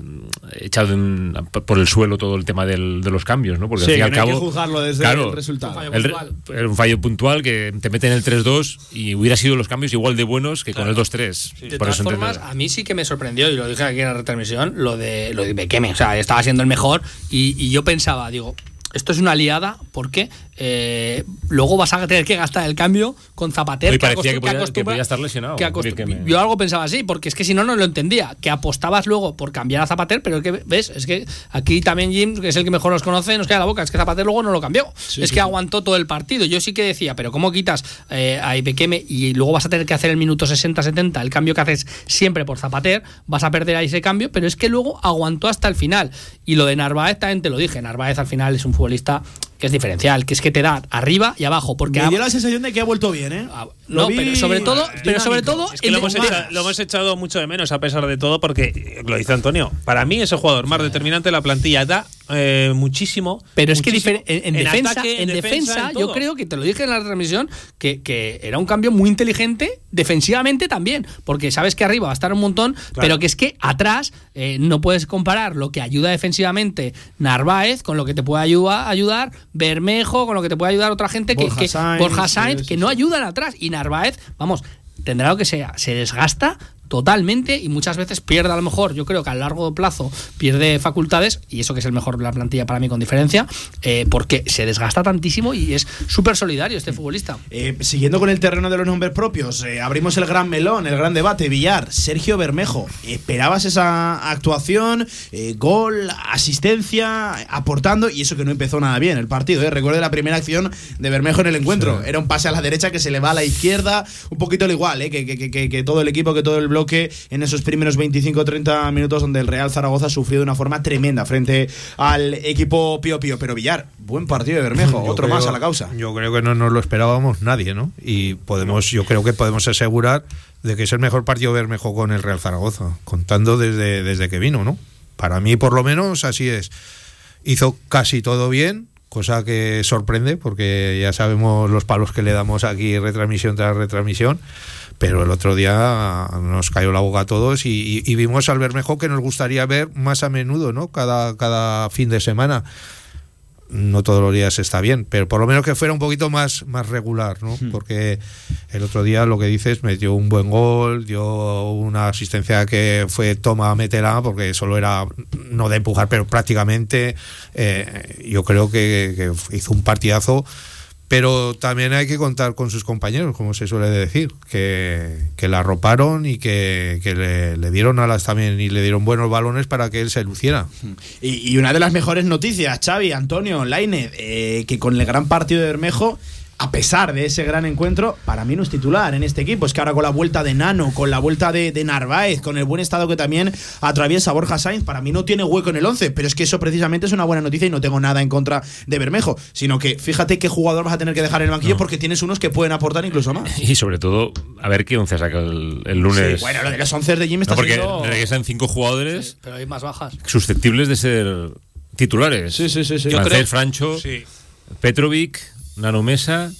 echado en- por el suelo todo el tema del- de los cambios, ¿no? Porque Sí, al fin y al que no hay cabo, que juzgarlo desde claro, el resultado. el re- era un fallo puntual que te mete en el 3-2 y hubiera sido los cambios igual de buenos que con el 2-3. De Por todas eso formas, a mí sí que me sorprendió, y lo dije aquí en la retransmisión, lo de, lo de Bekeme. O sea, estaba siendo el mejor y, y yo pensaba, digo, esto es una liada porque eh, luego vas a tener que gastar el cambio con Zapater. Hoy parecía que podía, que acostumbra- podía estar lesionado. que yo algo pensaba así, porque es que si no, no lo entendía. Que apostabas luego por cambiar a Zapater, pero es que, ¿ves? Es que aquí también Jim, que es el que mejor nos conoce, nos queda la boca. Es que Zapater luego no lo cambió. es sí, que sí. aguantó todo el partido. Yo sí que decía, pero ¿cómo quitas eh, a Ibekeme y luego vas a tener que hacer el minuto 60-70, el cambio que haces siempre por Zapater, vas a perder ahí ese cambio, pero es que luego aguantó hasta el final. Y lo de Narváez también te lo dije, Narváez al final es un futbolista que es diferencial, que es que te da arriba y abajo, porque Me dio la sensación de que ha vuelto bien, ¿eh? Lo no, vi pero sobre todo, pero sobre todo Es que lo hemos, lo echado mucho de menos a pesar de todo porque, lo dice Antonio, para mí es el jugador más determinante de la plantilla, da eh, muchísimo. Pero es que muchísimo en, en defensa, ataque, en defensa, en yo creo que te lo dije en la transmisión, que, que era un cambio muy inteligente defensivamente también, porque sabes que arriba va a estar un montón, pero que es que atrás eh, no puedes comparar lo que ayuda defensivamente Narváez con lo que te puede ayuda- ayudar Bermejo, con lo que te puede ayudar otra gente que, Borja que, Sainz, Borja Sainz, que no ayudan atrás y Narváez, vamos. Tendrá lo que sea, se desgasta totalmente y muchas veces pierde a lo mejor, yo creo que a largo plazo pierde facultades y eso que es el mejor de la plantilla para mí con diferencia, eh, porque se desgasta tantísimo y es súper solidario este futbolista. Eh, siguiendo con el terreno de los nombres propios, eh, abrimos el gran melón, el gran debate. Villar, Sergio Bermejo, ¿esperabas esa actuación? Eh, gol, asistencia, aportando, y eso que no empezó nada bien el partido. ¿eh? Recuerde la primera acción de Bermejo en el encuentro. Era un pase a la derecha que se le va a la izquierda, un poquito al igual, ¿eh? que, que- que- que todo el equipo, que todo el bloque en esos primeros 25-30 minutos donde el Real Zaragoza sufrió de una forma tremenda frente al equipo Pío Pío. Pero Villar, buen partido de Bermejo, Yo otro creo- más a la causa. Yo creo que no nos lo esperábamos nadie, ¿no? Y podemos, yo creo que podemos asegurar de que es el mejor partido de Bermejo con el Real Zaragoza, contando desde, desde que vino, ¿no? Para mí, por lo menos, así es. Hizo casi todo bien, cosa que sorprende, porque ya sabemos los palos que le damos aquí retransmisión tras retransmisión. Pero el otro día nos cayó la boca a todos y, y- vimos al Bermejo que nos gustaría ver más a menudo, ¿no? Cada, cada fin de semana no todos los días está bien, pero por lo menos que fuera un poquito más, más regular, ¿no? Porque el otro día lo que dices, metió un buen gol, dio una asistencia que fue toma, métela, porque solo era no de empujar, pero prácticamente eh, yo creo que, que hizo un partidazo. Pero también hay que contar con sus compañeros, como se suele decir, que, que la arroparon y que, que le, le dieron alas también y le dieron buenos balones para que él se luciera. Y, y una de las mejores noticias, Xavi, Antonio, Laine, eh, que con el gran partido de Bermejo, a pesar de ese gran encuentro, para mí no es titular en este equipo. Es que ahora con la vuelta de Nano, con la vuelta de, de Narváez, con el buen estado que también atraviesa Borja Sainz, para mí no tiene hueco en el 11. Pero es que eso precisamente es una buena noticia y no tengo nada en contra de Bermejo. Sino que fíjate qué jugador vas a tener que dejar en el banquillo porque tienes unos que pueden aportar incluso más. Y sobre todo, a ver qué once saca el, el lunes. Sí, bueno, lo de los 11 de Jim está No, porque siendo- regresan cinco jugadores Pero hay más bajas. susceptibles de ser titulares. Sí, sí, sí. sí. Francés, Francho, Petrovic, Nano Mesa.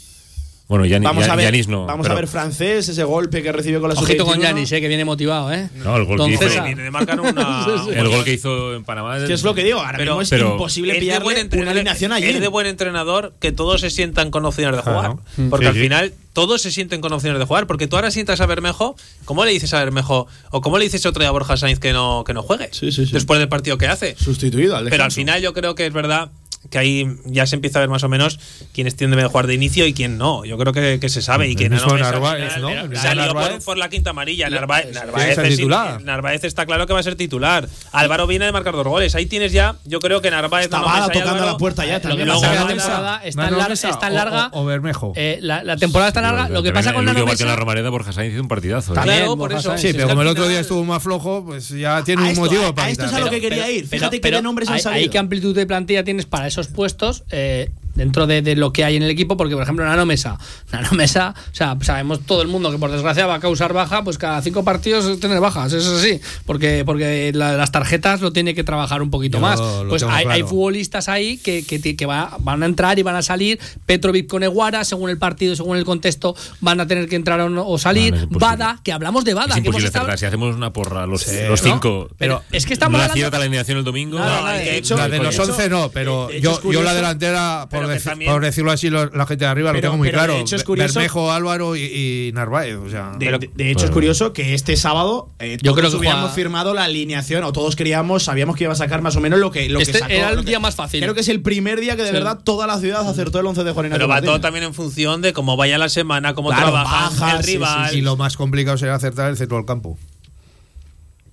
Bueno, Yanis, Vamos a ver, Yanis no. vamos pero- a ver francés, ese golpe que recibió con la Ojito con sub-21. Yanis, eh, que viene motivado, ¿eh? No, el gol Don que hizo. César. Viene de marcar una. El gol que hizo en Panamá. Es que es lo que digo, ahora mismo es pero- imposible es de pillarle buen una entrenador, alineación allí. es de buen entrenador que todos se sientan con opciones de jugar. Claro. Porque Sí, al sí. final todos se sienten con opciones de jugar. Porque tú ahora sientas a Bermejo, ¿cómo le dices a Bermejo? ¿O cómo le dices otro día a Borja Sainz que no, que no juegue? Después del partido que hace. Sustituido al Pero al final yo creo que es verdad que ahí ya se empieza a ver más o menos quiénes tienden a jugar de inicio y quién no. Yo creo que, que se sabe y que Mesa al Narváez, ¿no? Salió por, por la quinta amarilla. Narváez, Narváez, es titular. Narváez está claro que va a ser titular. Álvaro viene de marcar dos goles. Ahí tienes ya, yo creo que Narváez Está Mesa y tocando Álvaro- la puerta ya Lo que también. pasa es que la temporada es tan, Mesa larga. O, o Bermejo. eh, la, la temporada es tan larga. Lo que pasa con último partido en la Mesa. Romareda, Borja Sainz hizo un partidazo. ¿eh? Claro, por eso. Sí, pero como el otro día estuvo más flojo, pues ya tiene un motivo para esto es a lo que quería ir. Pero- Fíjate qué nombres han hay- salido. Qué amplitud de plantilla tienes para esos puestos eh, dentro de, de lo que hay en el equipo, porque por ejemplo Nano Mesa, Nano Mesa, o sea, sabemos todo el mundo que por desgracia va a causar baja, pues cada cinco partidos tener bajas, eso es así, porque porque la- las tarjetas lo tiene que trabajar un poquito Yo más. Pues hay, futbolistas ahí que, que, va- van a entrar y van a salir, Petrovic con Eguara, según el partido, según el contexto, van a tener que entrar o, no- o salir, No, no. Bada, que hablamos de Bada, Es que hemos estado-. Si hacemos una porra los, Sí, los ¿no? cinco. Pero es que estamos ¿No hablando- la alineación el domingo? Nada, nada, de hecho- La de los 11 no, pero yo, yo la delantera, por, pero que deci- también- por decirlo así, lo- la gente de arriba Pero- lo tengo muy pero de claro. hecho es curioso- Bermejo, Álvaro y, y Narváez. O sea, De, de- de hecho, es curioso que este sábado eh, Yo creo que hubiéramos juega- firmado la alineación, o todos queríamos, sabíamos que iba a sacar más o menos lo que, lo Este que sacó. era el que- día más fácil. Creo que es el primer día que de Sí. verdad toda la ciudad acertó el 11 de Juan Pero va todo también en función de cómo vaya la semana, cómo Claro, trabaja el sí, rival. y lo más complicado será acertar el centro del campo.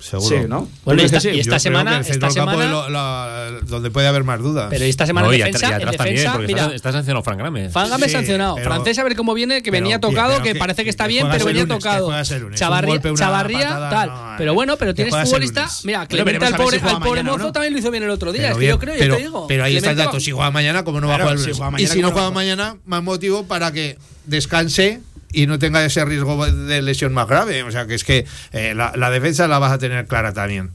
Seguro. Sí, ¿no? Bueno, y ¿Crees que esta, sí? y esta Yo creo semana, esta semana, lo- la- donde puede haber más dudas. pero esta semana No, en y, defensa, y en atrás también, defensa, porque mira, está, está sancionado Fran Grame. Fangame Sí, sancionado. pero- Francés a ver cómo viene, que pero, venía tocado, que, que- parece que está que bien, pero el venía lunes, tocado. Chavarría, golpe, Chavarría, patada, tal. no, pero bueno, pero tienes futbolista. Mira, Clemente al pobre, si al pobre mozo ¿no? también lo hizo bien el otro día. Es que yo creo, yo te digo. pero ahí está el dato. Si juega mañana, como no va a jugar el y si no ¿cómo no juega mañana, más motivo para que descanse y no tenga ese riesgo de lesión más grave. O sea, que es que eh, la, la defensa la vas a tener clara también.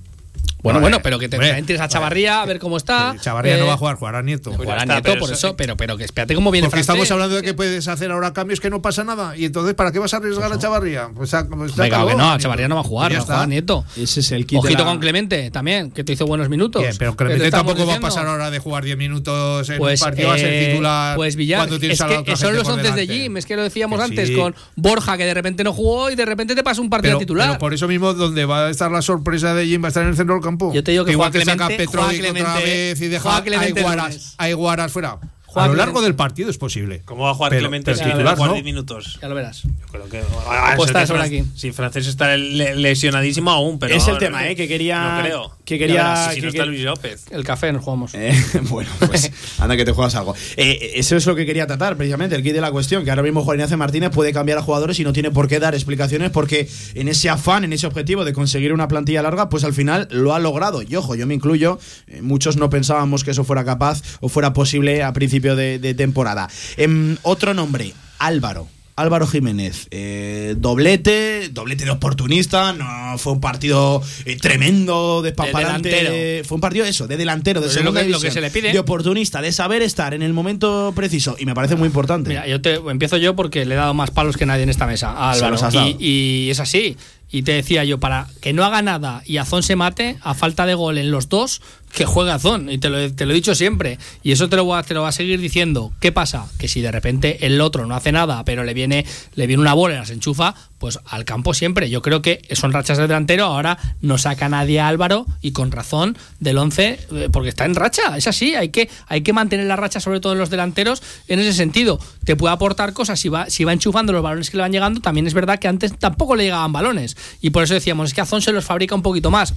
Bueno, No, bueno, eh, pero que te entres a Chavarría a ver cómo está. Chavarría eh, no va a jugar, jugará Nieto. Jugará está, Nieto, por eso- pero, pero que espérate cómo viene Porque estamos hablando de que puedes hacer ahora cambios que no pasa nada. Y entonces, ¿para qué vas a arriesgar a Chavarría? Pues, a- pues se Venga, acabó. que no, Chavarría no va a jugar, no juega Nieto. Ese es el Ojito la- con Clemente también, que te hizo buenos minutos. Bien, pero Clemente tampoco va a pasar ahora de jugar 10 minutos en Pues, un partido a ser eh, titular. pues Villar, cuando tienes es a la otra que son los por 11 de. Jim, es que lo decíamos antes con Borja que de repente no jugó y de repente te pasa un partido titular. por eso mismo, donde va a estar la sorpresa de Jim va a estar en el centro del campo. Yo te digo que igual juega que saca Clemente, Petrovic otra Clemente, vez y deja a Clemente Iguaras, a Iguaras fuera. A lo largo del partido es posible. ¿Cómo va a jugar Pero- Clemente pero si titular, jugar ¿no? 10 minutos? Ya lo verás. Yo creo que. a- a Apuesta ser que sobre Fran- aquí. Si Francés está le- lesionadísimo aún, pero. Es el tema, ¿eh? Que quería- No creo. que quería- si que- no está Luis López. El café nos jugamos. Eh, bueno, pues anda que te juegas algo. Eh, eso es lo que quería tratar, precisamente, el kit de la cuestión, que ahora mismo Juan Ignacio Martínez puede cambiar a jugadores y no tiene por qué dar explicaciones porque en ese afán, en ese objetivo de conseguir una plantilla larga, pues al final lo ha logrado. Y ojo, yo me incluyo, eh, muchos no pensábamos que eso fuera capaz o fuera posible a principio de, de temporada. Em, otro nombre, Álvaro. Álvaro Jiménez, eh, doblete, doblete de oportunista, no fue un partido eh, tremendo, despamparante, delantero. fue un partido eso, de delantero, de lo que- lo división, que se le pide. de oportunista, de saber estar en el momento preciso y me parece muy importante. Mira, yo te empiezo yo porque le he dado más palos que nadie en esta mesa a Álvaro. Y, y es así. Y te decía yo, para que no haga nada y Azón se mate, a falta de gol en los dos, que juegue Azón. Y te lo, te lo he dicho siempre. Y eso te lo, voy a, te lo va a seguir diciendo. ¿Qué pasa? Que si de repente el otro no hace nada, pero le viene, le viene una bola y las enchufa, pues al campo siempre. Yo creo que son rachas de delantero. Ahora no saca nadie a Álvaro y con razón del 11, eh, porque está en racha. Es así. Hay que, hay que mantener la racha, sobre todo en los delanteros, en ese sentido. Te puede aportar cosas si va, si va enchufando los balones que le van llegando. También es verdad que antes tampoco le llegaban balones. Y por eso decíamos, es que Azón se los fabrica un poquito más.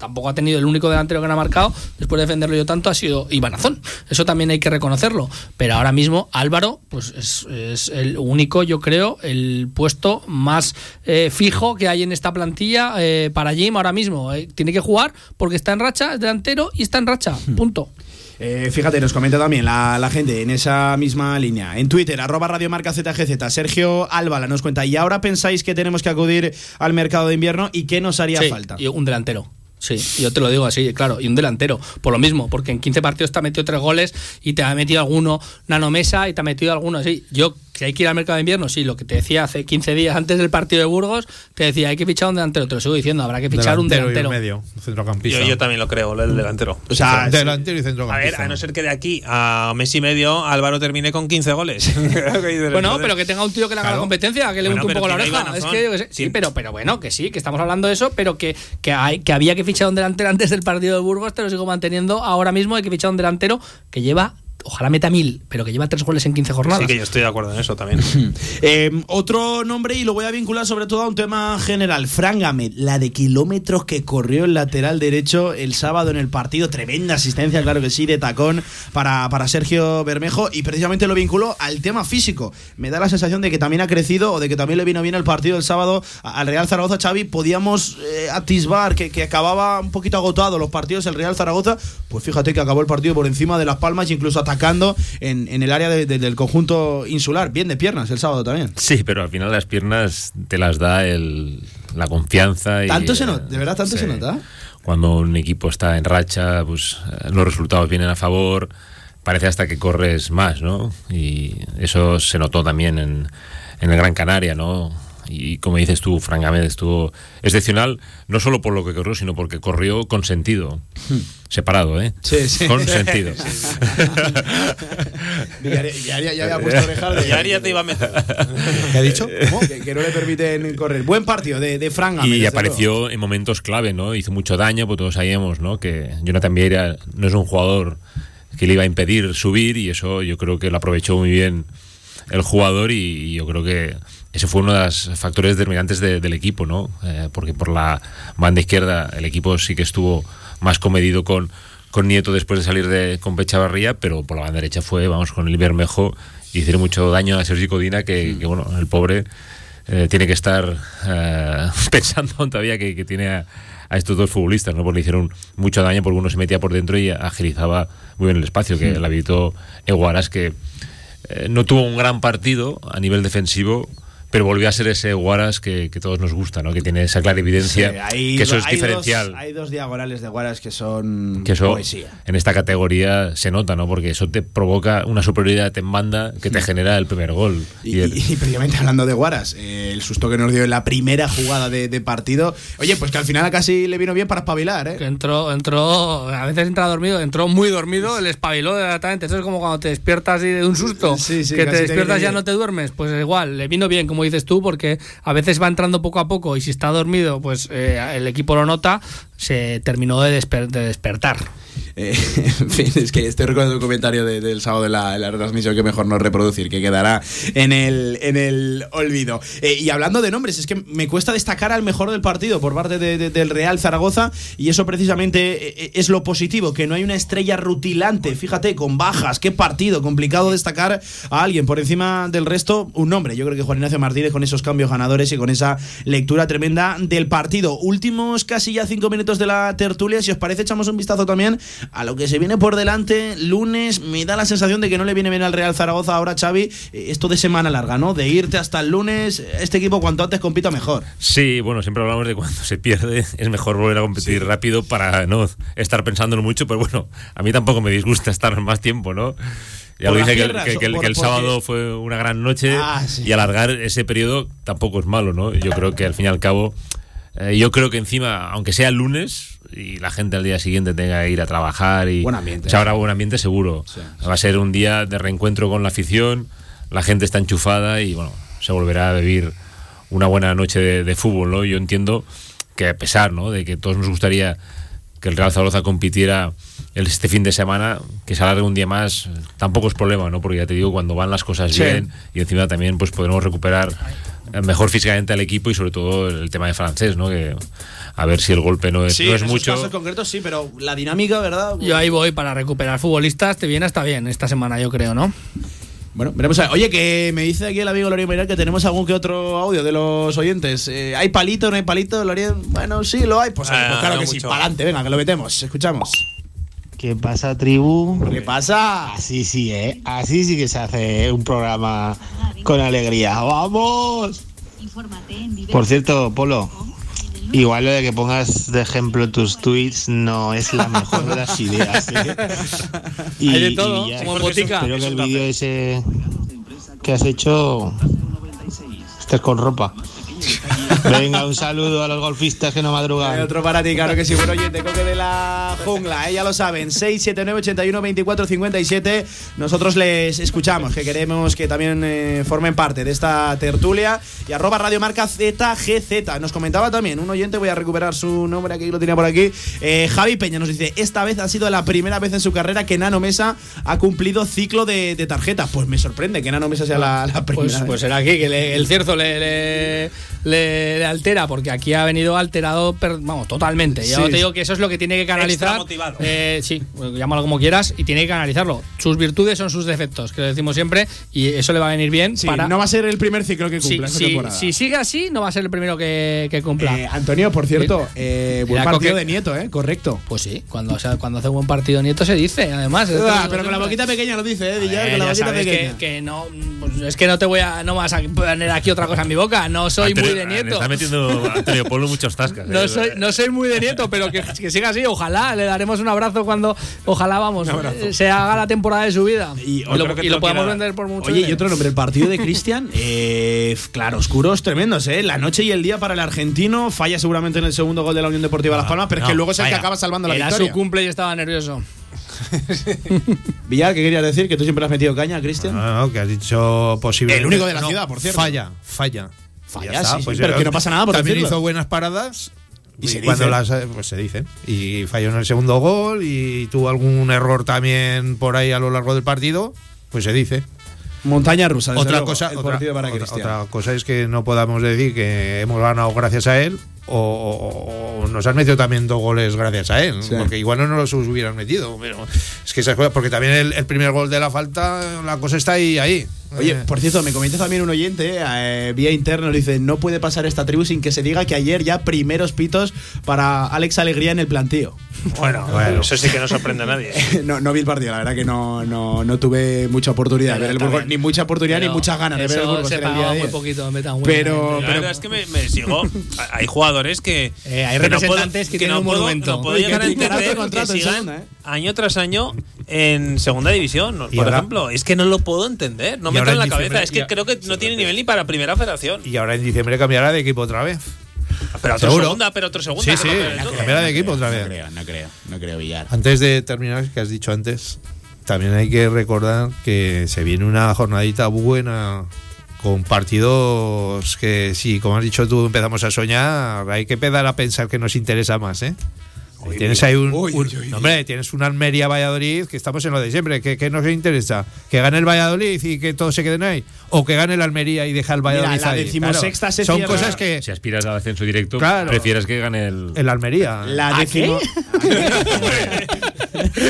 Tampoco ha tenido el único delantero que no ha marcado, después de defenderlo yo tanto, ha sido Iván Azón. Eso también hay que reconocerlo. Pero ahora mismo Álvaro, pues es, es el único, yo creo, el puesto más eh, fijo que hay en esta plantilla eh, para Jim ahora mismo. Eh, tiene que jugar porque está en racha, es delantero y está en racha. Punto. Eh, fíjate, nos comenta también la, la gente en esa misma línea. En Twitter, arroba radiomarca ZGZ, Sergio Álvala nos cuenta, ¿y ahora pensáis que tenemos que acudir al mercado de invierno y qué nos haría Sí, falta? y un delantero. Sí, yo te lo digo así, claro, y un delantero, por lo mismo, porque en 15 partidos te ha metido tres goles y te ha metido alguno Nano Mesa y te ha metido alguno así. Yo, que hay que ir al mercado de invierno, sí, lo que te decía hace 15 días antes del partido de Burgos, te decía, hay que fichar un delantero, te lo sigo diciendo, habrá que fichar un y delantero. medio, centrocampista. Yo, yo también lo creo, lo del delantero. O sea, Sí. delantero y A centrocampista. ver, a no ser que de aquí a mes y medio Álvaro termine con 15 goles. Bueno, pero que tenga un tío que le haga la competencia, que le Bueno, unte un poco la oreja. iban a Es zona. que, yo qué sé. sí, Sí. pero, pero bueno, que sí, que estamos hablando de eso, pero que, que, hay, que había que fichar un delantero antes del partido de Burgos, te lo sigo manteniendo. Ahora mismo hay que fichar un delantero que lleva, ojalá meta mil, pero que lleva tres goles en 15 jornadas. Sí, que yo estoy de acuerdo en eso también. Eh, otro nombre y lo voy a vincular sobre todo a un tema general. Fran Gámez, la de kilómetros que corrió el lateral derecho el sábado en el partido. Tremenda asistencia, claro que sí, de tacón para, para Sergio Bermejo. Y precisamente lo vinculo al tema físico. Me da la sensación de que también ha crecido o de que también le vino bien el partido el sábado al Real Zaragoza. Xavi, podíamos eh, atisbar que, que acababa un poquito agotado los partidos el Real Zaragoza. Pues fíjate que acabó el partido por encima de las palmas, incluso atacando en, en el área de- de- del conjunto insular. Bien de piernas el sábado también. Sí, pero al final las piernas te las da el, la confianza. Y, ¿Tanto se eh, nota? ¿De verdad tanto sí. se nota? Cuando un equipo está en racha, pues eh, los resultados vienen a favor, parece hasta que corres más, ¿no? Y eso se notó también en, en el Gran Canaria, ¿no? Y como dices tú, Fran Gámez estuvo excepcional, no solo por lo que corrió, sino porque corrió con sentido. Separado, ¿eh? Hmm. Sí, sí. Con sentido. Ya, ya, había puesto orejas te iba a meter. ¿Qué ha dicho? ¿Cómo? Que, que no le permiten correr. Buen partido de, de Fran Gámez, Y apareció en momentos clave, ¿no? Hizo mucho daño, pues todos sabíamos, ¿no? Que Jonathan Vieira no es un jugador que le iba a impedir subir y eso yo creo que lo aprovechó muy bien el jugador y, y yo creo que ese fue uno de los factores determinantes de- del equipo, ¿no? Eh, porque por la banda izquierda el equipo sí que estuvo más comedido con, con Nieto después de salir de con Pechavarría, pero por la banda derecha fue, vamos, con el Bermejo y hicieron mucho daño a Sergi Codina, que, que, bueno, el pobre eh, tiene que estar eh, pensando todavía que, que tiene a, a estos dos futbolistas, ¿no? Porque le hicieron mucho daño porque uno se metía por dentro y agilizaba muy bien el espacio, que Hmm. la habilitó Eguaras, que eh, no tuvo un gran partido a nivel defensivo, pero volvió a ser ese Guaras que, que todos nos gusta, ¿no? Que tiene esa clarividencia, Sí, hay que eso es hay diferencial. Dos, hay dos diagonales de Guaras que son que eso poesía. en esta categoría se nota, ¿no? Porque eso te provoca una superioridad en banda que te genera el primer gol. Y, Y el- y- y precisamente hablando de Guaras, eh, el susto que nos dio en la primera jugada de, de partido. Oye, pues que al final casi le vino bien para espabilar, ¿eh? Que entró, entró, a veces entra dormido, entró muy dormido, el espabiló directamente. Eso es como cuando te despiertas de un susto, Sí, sí, que te te despiertas viene ya no te duermes. Pues igual, le vino bien, como dices tú, porque a veces va entrando poco a poco y si está dormido, pues eh, el equipo lo nota, se terminó de, desper- de despertar. Eh, en fin, es que estoy recordando un comentario de- del sábado de la, retransmisión que mejor no reproducir, que quedará en el, en el olvido. Eh, y hablando de nombres, es que me cuesta destacar al mejor del partido por parte de- de- del Real Zaragoza, y eso precisamente eh, es lo positivo, que no hay una estrella rutilante, fíjate, con bajas, qué partido, complicado destacar a alguien por encima del resto, un nombre. Yo creo que Juan Ignacio Martínez con esos cambios ganadores y con esa lectura tremenda del partido. Últimos casi ya cinco minutos de la tertulia, si os parece echamos un vistazo también a lo que se viene por delante. Lunes, me da la sensación de que no le viene bien al Real Zaragoza ahora, Xavi, eh, esto de semana larga, ¿no? De irte hasta el lunes, este equipo cuanto antes compita mejor. Sí, bueno, siempre hablamos de cuando se pierde es mejor volver a competir rápido para no estar pensándolo mucho, pero bueno, a mí tampoco me disgusta estar más tiempo, ¿no? Ya ¿Por lo dije que, el- tierras que- o que el, por- que el porque- sábado fue una gran noche Ah, sí. y alargar ese periodo tampoco es malo, ¿no? Yo creo que al fin y al cabo, eh, yo creo que encima, aunque sea el lunes y la gente al día siguiente tenga que ir a trabajar y Buen ambiente. se habrá buen ambiente seguro. Va a ser un día de reencuentro con la afición, la gente está enchufada y bueno, se volverá a vivir una buena noche de, de fútbol, ¿no? Yo entiendo que a pesar, ¿no? De que todos nos gustaría que el Real Zaragoza compitiera este fin de semana, que se alargue un día más, tampoco es problema, ¿no? Porque ya te digo, cuando van las cosas Sí. bien y encima también pues podremos recuperar mejor físicamente al equipo y sobre todo el tema de francés, ¿no? Que a ver si el golpe no es, Sí, no es en mucho. casos concretos sí, pero la dinámica, ¿verdad? Yo ahí voy para recuperar futbolistas, te viene hasta bien esta semana, yo creo, ¿no? Bueno, veremos a ver. Oye, que me dice aquí el amigo Lorien Maynard que tenemos algún que otro audio de los oyentes. Eh, ¿Hay palito, no hay palito, Lorien? Bueno, sí, lo hay. Pues, Ah, pues claro no que sí. Para adelante, venga, que lo metemos. Escuchamos. ¿Qué pasa, tribu? ¿Qué pasa? Así sí, ¿eh? Así sí que se hace un programa con alegría. ¡Vamos! Por cierto, Polo, igual lo de que pongas de ejemplo tus tweets no es la mejor de las ideas. ¿eh? Hay de todo, ya, como botica. Espero que el vídeo ese que has hecho estés con ropa. Venga, un saludo a los golfistas que no Hay madrugan. otro para ti, claro que sí. Buen oyente, coque de la jungla, eh, ya lo saben. 679 81 24 57. Nosotros les escuchamos, que queremos que también eh, formen parte de esta tertulia. Y arroba radiomarca ZGZ. Nos comentaba también un oyente, voy a recuperar su nombre aquí, lo tenía por aquí. Eh, Javi Peña nos dice: Esta vez ha sido la primera vez en su carrera que Nano Mesa ha cumplido ciclo de, de tarjeta. Pues me sorprende que Nano Mesa sea la, la primera. Pues, vez. pues será aquí que le- el cierzo le, le, le- le altera, porque aquí ha venido alterado, per- vamos, totalmente. Yo Sí. te digo que eso es lo que tiene que canalizar. Motivado. Eh, sí, llámalo como quieras, y tiene que canalizarlo. Sus virtudes son sus defectos, que lo decimos siempre, y eso le va a venir bien Sí, para. no va a ser el primer ciclo que Sí, cumpla esta sí, temporada. si sigue así, no va a ser el primero que, que cumpla. Eh, Antonio, por cierto, eh, buen partido coque- de Nieto, ¿eh? Correcto. Pues sí, cuando, o sea, cuando hace un buen partido Nieto se dice, además. Ah, pero con la boquita pequeña lo dice, ¿eh, Villar? Con la boquita pequeña. que, que no, pues es que no te voy a, no vas a poner aquí otra cosa en mi boca. No soy Antonio- muy de Le nieto. está metiendo Antonio Polo muchos tascas. No eh. soy, no soy muy de nieto, pero que, que siga así. Ojalá le daremos un abrazo cuando, ojalá vamos, eh, se haga la temporada de su vida y, lo, y lo podamos vender por mucho. Oye, y dinero. otro nombre, el partido de Cristian, eh, claroscuros tremendos, ¿eh? La noche y el día para el argentino, falla seguramente en el segundo gol de la Unión Deportiva Las Palmas, pero es que luego es el que acaba salvando la Era victoria. su cumple y estaba nervioso. Villar, ¿qué querías decir? Que tú siempre has metido caña, Cristian. No, no, que has dicho posible. El único de la ciudad, por cierto. Falla, falla. Falla, Ya está, sí, sí, pues pero que no pasa nada por También decirlo. hizo buenas paradas. Y se cuando dicen. las eh, pues se dicen y falló en el segundo gol y tuvo algún error también por ahí a lo largo del partido pues se dice Montaña rusa, desde otra luego, cosa para otra cosa es que no podamos decir que hemos ganado gracias a él o, nos han metido también dos goles gracias a él Sí. porque igual no nos los hubieran metido pero es que esas cosas porque también el, el primer gol de la falta la cosa está ahí ahí Oye, Eh, por cierto, me comenta también un oyente, eh, vía interno, dice, no puede pasar esta tribu sin que se diga que ayer ya primeros pitos para Alex Alegría en el plantío. Bueno, Bueno. eso sí que no sorprende a nadie. no, no vi el partido, la verdad que no, no, no tuve mucha oportunidad de ver el Pero Burgos, ni mucha oportunidad ni Pero muchas ganas de ver el Burgos se el día muy poquito, me tan Pero- La pero- verdad es que me, me sigo. Hay jugadores que. Eh, hay que no representantes que tienen no un puedo- monumento. No puedo llegar a tienen entender contrato que en sigan segunda, ¿eh? año tras año en segunda división, Y por ahora- ejemplo. Es que no lo puedo entender. No me entra en la cabeza. Es que creo que no tiene nivel ni para primera federación. Y ahora en diciembre cambiará de equipo otra vez. Pero otro Seguro. segunda, pero otro segunda. Sí, no sí, cambiar de equipo otra No vez. creo, no creo, no creo, Villar. Antes de terminar, que has dicho antes, también hay que recordar que se viene una jornadita buena con partidos que, sí, como has dicho tú, empezamos a soñar. Hay que empezar a pensar que nos interesa más, ¿eh? Tienes ahí un, Uy, un- uy, uy. hombre, tienes un Almería Valladolid que estamos en lo de siempre. ¿Qué, qué nos interesa? ¿Que gane el Valladolid y que todos se queden ahí? ¿O que gane el Almería y deja el Mira, Valladolid la ahí? decimosexta se Son cierra- cosas que Si aspiras al ascenso directo, Claro. prefieres que gane el. el Almería. La ¿A décimo-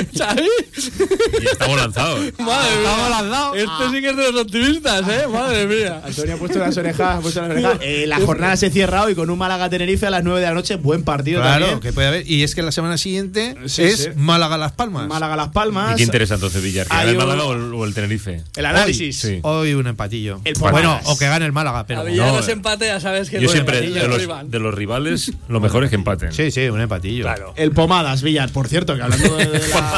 ¿Sabes? Y estamos lanzados. Madre mía. Este sí que es de los optimistas, ¿eh? Madre mía. Antonio ha puesto las orejas. Ha puesto las orejas. Eh, la jornada se cierra hoy con un Málaga-Tenerife a las 9 de la noche. Buen partido Claro, también. que puede haber. Y es que la semana siguiente Sí, es sí. Málaga-Las Palmas. Málaga-Las Palmas. ¿Y qué interesa entonces Villar? ¿Que gane el un- Málaga o el, o el Tenerife? El análisis. Sí. Hoy un empatillo. El bueno, o que gane el Málaga, pero. A Villar no, los eh. empate, ya sabes que Yo siempre, de los, iban. de los rivales, lo mejor es que empaten. Sí, sí, un empatillo. Claro. El Pomadas, Villar, por cierto, que hablando de, de la,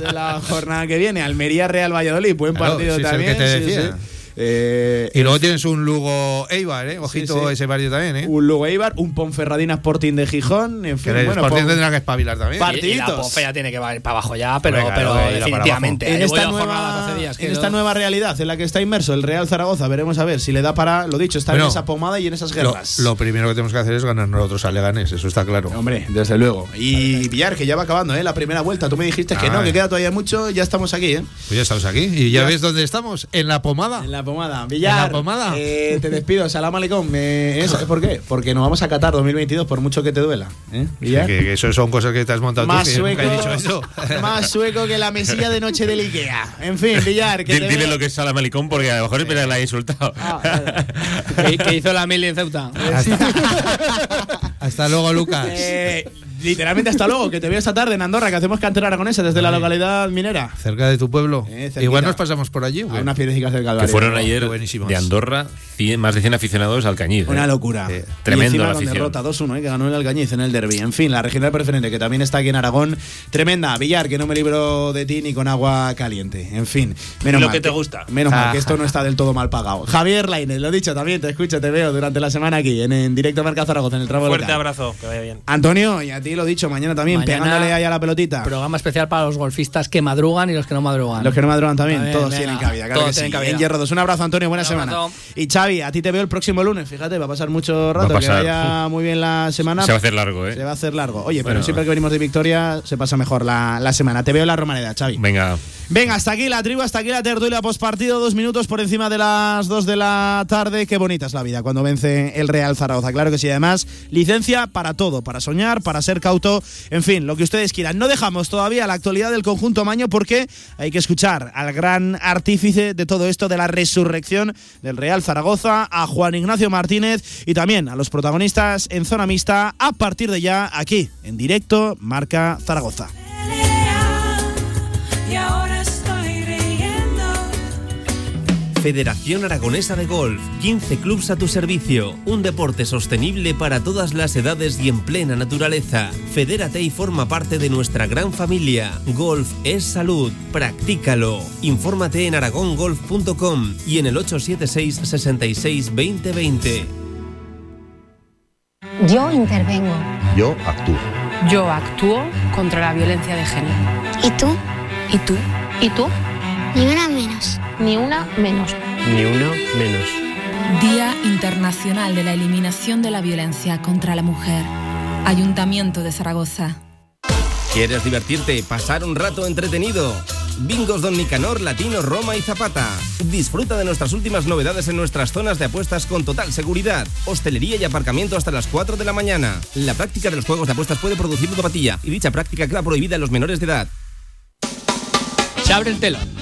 de la jornada que viene, Almería Real Valladolid, buen Claro, partido sí, es el también. que te sí, decía. sí. Eh, Y luego tienes un Lugo Eibar, ¿eh? Ojito sí. ese partido también, ¿eh? un Lugo Eibar, un Ponferradina Sporting de Gijón, en Que fin, el bueno, Sporting Pon- tendrá que espabilar también. Par- Y- Y la partiditos. Tiene que ir para abajo ya, pero, Venga, definitivamente. en Llevo esta, nueva, días en esta realidad en la que está inmerso el Real Zaragoza, veremos a ver si le da para, lo dicho, estar Bueno, en esa pomada y en esas guerras. lo primero que tenemos que hacer es ganar nosotros a Leganés, eso está claro. Hombre, desde luego. Y Villar, que ya va acabando, ¿eh? La primera vuelta. Tú me dijiste que no, Ay. que queda todavía mucho. Ya estamos aquí, ¿eh? Pues ya estamos aquí. ¿Y ya, Ya. ves dónde estamos? En la pomada. En la pomada. Villar. ¿En la pomada? eh, te despido. Salam aleikum. Eh, ¿Sabes por qué? Porque nos vamos a Qatar 2022, por mucho que te duela. ¿eh? Villar. Que, que eso son cosas que te has montado Más tú, sueco, nunca he dicho eso. más sueco que la mesilla de noche del Ikea. En fin, Villar, que Dile, te dile veo- lo que es Salamalicón porque a lo mejor me la ha insultado. que, que hizo la mili en Ceuta. Hasta luego, Lucas. Literalmente hasta luego, que te veo esta tarde en Andorra, que hacemos cantera aragonesa desde la localidad minera. Cerca de tu pueblo. Eh. Igual nos pasamos por allí. A güey. unas piedecitas del Que Calvario. fueron ayer buenísimos. de Andorra cien- más de 100 aficionados al Cañiz. Una ¿eh? locura. Eh, Y tremendo encima la afición. derrota 2-1, eh, que ganó el Alcañiz en el derby. En fin, la regional preferente, que también está aquí en Aragón. Tremenda. Villar, que no me libro de ti ni con agua caliente. En fin, menos Lo mal. que te gusta. Menos mal, que esto no está del todo mal pagado. Javier Lainez, lo dicho también, te escucho, te veo durante la semana aquí, en, en directo Marca Zaragoza, en el tramo Fuerte local. abrazo, que vaya bien. Antonio, y a ti lo dicho, mañana también, Mañana- pegándole ahí a la pelotita. Programa especial para los golfistas que madrugan y los que no madrugan. Los que no madrugan también, todos venga, tienen cabida, claro todos que sí. tienen cabida. En Hierro 2. Un abrazo, Antonio, buena Un semana. abrazo. Y Xavi, a ti te veo el próximo lunes, fíjate, va a pasar mucho rato, Va a pasar. que vaya muy bien la semana. Se va a hacer largo, ¿eh? Se va a hacer largo. Oye, pero siempre que venimos de victoria se pasa mejor la, la semana. Te veo en la Romareda, Xavi. Venga. Venga, hasta aquí la tribu, hasta aquí la tertulia postpartido, dos minutos por encima de las dos de la tarde. Qué bonita es la vida cuando vence el Real Zaragoza. Claro que sí, además, licencia para todo, para soñar, para ser cauto, en fin, lo que ustedes quieran. No dejamos todavía la actualidad del conjunto Maño porque hay que escuchar al gran artífice de todo esto, de la resurrección del Real Zaragoza, a Juan Ignacio Martínez y también a los protagonistas en zona mixta a partir de ya aquí, en directo, marca Zaragoza. Federación Aragonesa de Golf, 15 clubs a tu servicio, un deporte sostenible para todas las edades y en plena naturaleza. Fedérate y forma parte de nuestra gran familia. Golf es salud, practícalo. Infórmate en aragongolf.com y en el 876 66 2020. Yo intervengo. Yo actúo. Yo actúo contra la violencia de género. ¿Y tú? ¿Y tú? ¿Y tú? Ni una menos. Ni una menos. Ni uno menos. Día Internacional de la Eliminación de la Violencia contra la Mujer. Ayuntamiento de Zaragoza. ¿Quieres divertirte, pasar un rato entretenido? Bingos Don Nicanor, Latino, Roma y Zapata. Disfruta de nuestras últimas novedades en nuestras zonas de apuestas con total seguridad. Hostelería y aparcamiento hasta las 4 de la mañana. La práctica de los juegos de apuestas puede producir ludopatía y dicha práctica queda prohibida en los menores de edad. Se abre el telón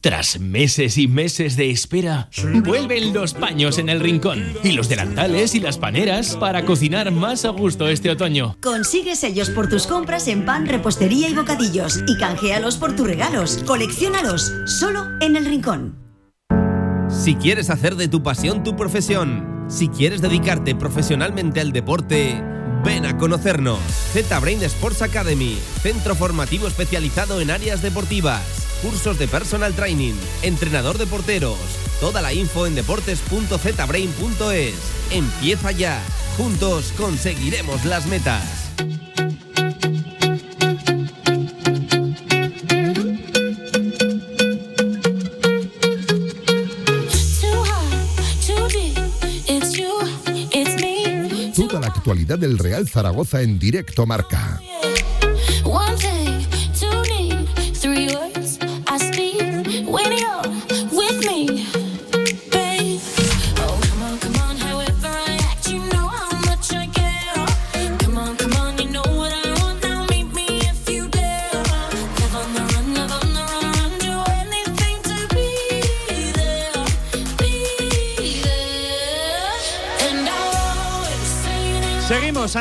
Tras meses y meses de espera, vuelven los paños en el rincón y los delantales y las paneras para cocinar más a gusto este otoño. Consigue sellos por tus compras en pan, repostería y bocadillos y canjealos por tus regalos. Colecciónalos solo en el rincón. Si quieres hacer de tu pasión tu profesión, si quieres dedicarte profesionalmente al deporte, ven a conocernos. Z-Brain Sports Academy, centro formativo especializado en áreas deportivas, cursos de personal training, entrenador de porteros. Toda la info en deportes.zbrain.es. Empieza ya. Juntos conseguiremos las metas. Toda la actualidad del Real Zaragoza en directo marca.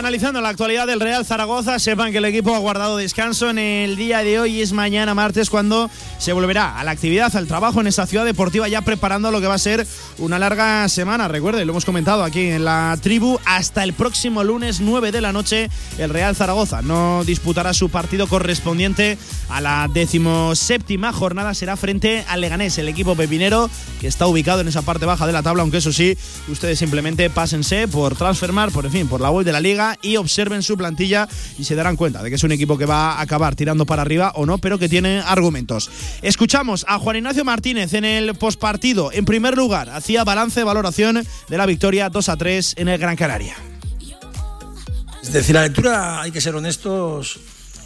Analizando la actualidad del Real Zaragoza. Sepan que el equipo ha guardado descanso en el día de hoy. Es mañana martes cuando se volverá a la actividad, al trabajo en esta ciudad deportiva, ya preparando lo que va a ser una larga semana. Recuerde, lo hemos comentado aquí en la tribu. Hasta el próximo lunes 9 de la noche, el Real Zaragoza no disputará su partido correspondiente a la decimoséptima jornada. Será frente al Leganés, el equipo pepinero que está ubicado en esa parte baja de la tabla. Aunque eso sí, ustedes simplemente pásense por Transfermar, por en fin, por la web de la liga y observen su plantilla y se darán cuenta de que es un equipo que va a acabar tirando para arriba o no, pero que tiene argumentos. Escuchamos a Juan Ignacio Martínez en el postpartido. En primer lugar, balance, valoración de la victoria 2 a 3 en el Gran Canaria. Es decir, la lectura hay que ser honestos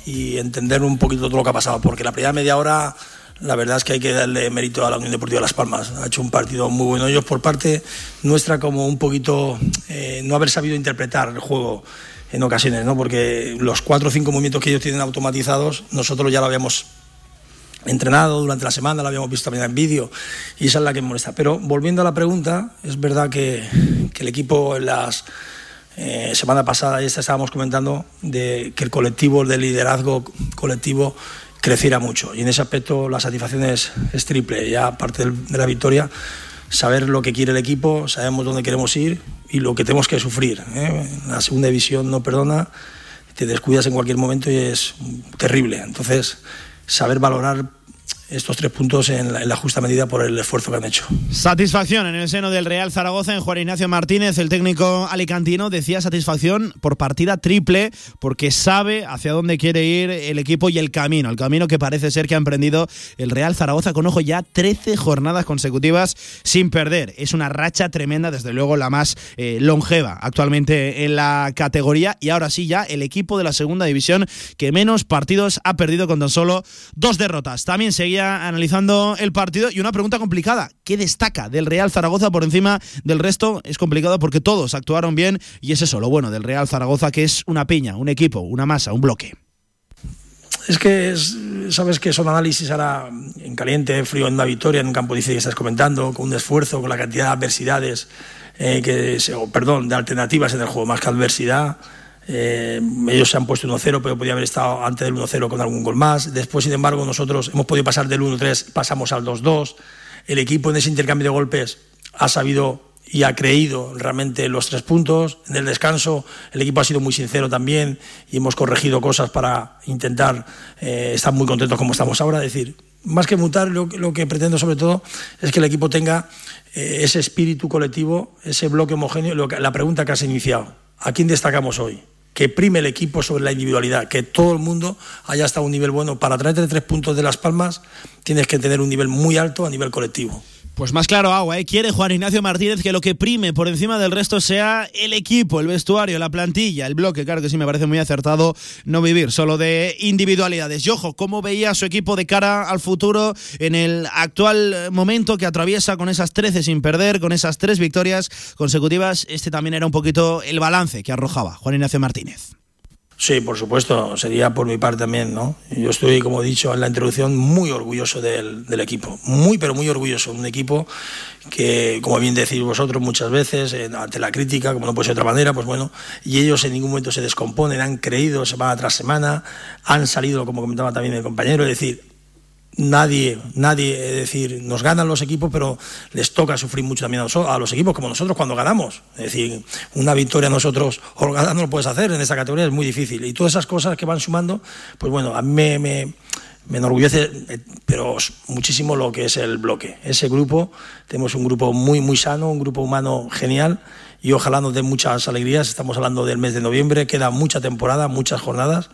y entender un poquito todo lo que ha pasado, porque la primera media hora la verdad es que hay que darle mérito a la Unión Deportiva Las Palmas. Ha hecho un partido muy bueno. Ellos por parte nuestra como un poquito eh, no haber sabido interpretar el juego en ocasiones, ¿no? porque los cuatro o cinco movimientos que ellos tienen automatizados, nosotros ya lo habíamos entrenado durante la semana, lo habíamos visto también en vídeo y esa es la que me molesta. Pero volviendo a la pregunta, es verdad que, que el equipo en las eh, semana pasada y esta estábamos comentando de que el colectivo, el de liderazgo colectivo creciera mucho y en ese aspecto la satisfacción es, es triple, ya aparte del- de la victoria, saber lo que quiere el equipo, sabemos dónde queremos ir y lo que tenemos que sufrir. ¿eh? La segunda división no perdona, te descuidas en cualquier momento y es terrible. Entonces, saber valorar estos tres puntos en la, en la justa medida por el esfuerzo que han hecho. Satisfacción en el seno del Real Zaragoza en Juan Ignacio Martínez, el técnico alicantino, decía satisfacción por partida triple porque sabe hacia dónde quiere ir el equipo y el camino, el camino que parece ser que ha emprendido el Real Zaragoza con ojo ya 13 jornadas consecutivas sin perder. Es una racha tremenda, desde luego la más eh, longeva actualmente en la categoría y ahora sí ya el equipo de la segunda división que menos partidos ha perdido con tan solo dos derrotas. También seguía analizando el partido y una pregunta complicada. ¿Qué destaca del Real Zaragoza por encima del resto? Es complicado porque todos actuaron bien y es eso lo bueno del Real Zaragoza que es una piña, un equipo, una masa, un bloque. Es que es- sabes que son análisis ahora en caliente, frío, en una victoria, en un campo difícil que estás comentando, con un esfuerzo, con la cantidad de adversidades, eh, que perdón, de alternativas en el juego, más que adversidad. Eh, ellos se han puesto 1-0, pero podía haber estado antes del 1-0 con algún gol más. Después, sin embargo, nosotros hemos podido pasar del 1-3, pasamos al 2-2. El equipo en ese intercambio de golpes ha sabido y ha creído realmente los tres puntos. En el descanso el equipo ha sido muy sincero también y hemos corregido cosas para intentar eh, estar muy contentos como estamos ahora. Es decir, más que mutar, lo, que- pretendo sobre todo es que el equipo tenga eh, ese espíritu colectivo, ese bloque homogéneo. La pregunta que has iniciado, ¿a quién destacamos hoy? Que prime el equipo sobre la individualidad, que todo el mundo haya hasta un nivel bueno. Para traerte tres puntos de Las Palmas tienes que tener un nivel muy alto a nivel colectivo. Pues más claro agua, ¿eh? quiere Juan Ignacio Martínez que lo que prime por encima del resto sea el equipo, el vestuario, la plantilla, el bloque. Claro que sí, me parece muy acertado no vivir solo de individualidades. Y ojo, ¿cómo veía su equipo de cara al futuro en el actual momento que atraviesa con esas 13 sin perder, con esas tres victorias consecutivas? Este también era un poquito el balance que arrojaba Juan Ignacio Martínez. Sí, por supuesto, sería por mi parte también, ¿no? Yo estoy, como he dicho en la introducción, muy orgulloso del, equipo, muy, pero muy orgulloso. Un equipo que, como bien decís vosotros muchas veces, eh, ante la crítica, como no puede ser de otra manera, pues bueno, y ellos en ningún momento se descomponen, han creído semana tras semana, han salido, como comentaba también el compañero, es decir, nadie, nadie, es decir, nos ganan los equipos, pero les toca sufrir mucho también a, noso- a los equipos, como nosotros cuando ganamos. Es decir, una victoria nosotros holgada no lo puedes hacer en esa categoría, es muy difícil. Y todas esas cosas que van sumando, pues bueno, a mí me, me, me enorgullece, eh, pero muchísimo lo que es el bloque. Ese grupo, tenemos un grupo muy, muy sano, un grupo humano genial. Y ojalá nos dé muchas alegrías. Estamos hablando del mes de noviembre, queda mucha temporada, muchas jornadas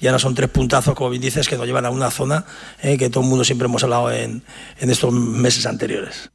y ahora son tres puntazos, como bien dices, que nos llevan a una zona eh, que todo el mundo siempre hemos hablado en, en estos meses anteriores.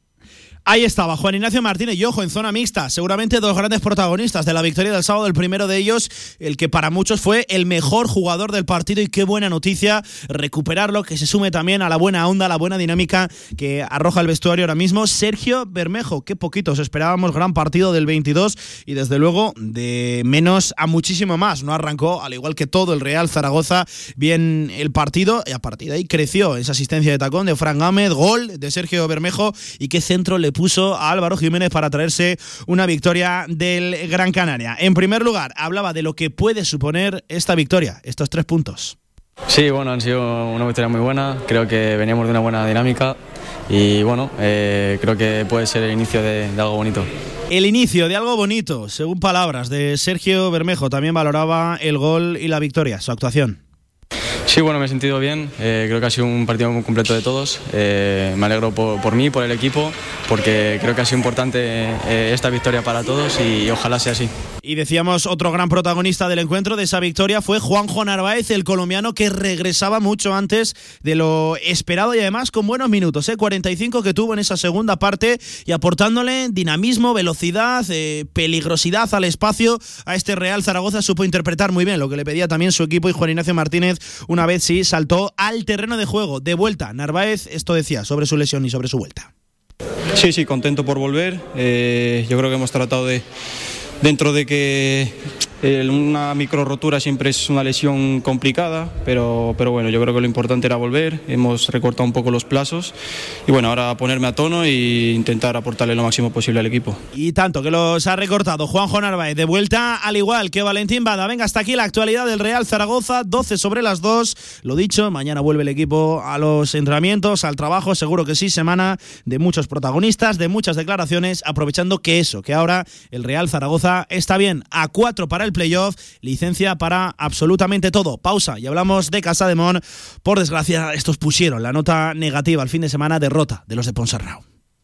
Ahí estaba Juan Ignacio Martínez y ojo en zona mixta, seguramente dos grandes protagonistas de la victoria del sábado, el primero de ellos, el que para muchos fue el mejor jugador del partido y qué buena noticia recuperarlo, que se sume también a la buena onda, a la buena dinámica que arroja el vestuario ahora mismo, Sergio Bermejo, qué poquitos esperábamos, gran partido del 22 y desde luego de menos a muchísimo más, no arrancó al igual que todo el Real Zaragoza bien el partido y a partir de ahí creció esa asistencia de tacón de Fran Gámez, gol de Sergio Bermejo y qué centro le puso a Álvaro Jiménez para traerse una victoria del Gran Canaria. En primer lugar, hablaba de lo que puede suponer esta victoria, estos tres puntos. Sí, bueno, han sido una victoria muy buena. Creo que veníamos de una buena dinámica y bueno, eh, creo que puede ser el inicio de, de algo bonito. El inicio de algo bonito, según palabras de Sergio Bermejo, también valoraba el gol y la victoria, su actuación. Sí, bueno, me he sentido bien. Eh, creo que ha sido un partido muy completo de todos. Eh, me alegro por, mí, por el equipo, porque creo que ha sido importante eh, esta victoria para todos y, ojalá sea así. Y decíamos, otro gran protagonista del encuentro, de esa victoria, fue Juanjo Narváez, el colombiano que regresaba mucho antes de lo esperado y además con buenos minutos, ¿eh? 45 que tuvo en esa segunda parte y aportándole dinamismo, velocidad, peligrosidad al espacio a este Real Zaragoza. Supo interpretar muy bien lo que le pedía también su equipo y Juan Ignacio Martínez una vez sí saltó al terreno de juego. De vuelta, Narváez esto decía sobre su lesión y sobre su vuelta. Sí, sí, contento por volver. Eh, yo creo que hemos tratado de, dentro de que una micro rotura siempre es una lesión complicada, pero, pero bueno, yo creo que lo importante era volver. Hemos recortado un poco los plazos y bueno, ahora ponerme a tono e intentar aportarle lo máximo posible al equipo. Y tanto que los ha recortado Juanjo Narváez. De vuelta, al igual que Valentín Bada. Venga, hasta aquí la actualidad del Real Zaragoza. 12 sobre las 2. Lo dicho, mañana vuelve el equipo a los entrenamientos, al trabajo. Seguro que sí, semana de muchos protagonistas, de muchas declaraciones. Aprovechando que eso, que ahora el Real Zaragoza está bien a 4 para el playoff. Licencia para absolutamente todo. Pausa y hablamos de Casa de Mon. Por desgracia, estos pusieron la nota negativa al fin de semana. Derrota de los de Ponsarnau.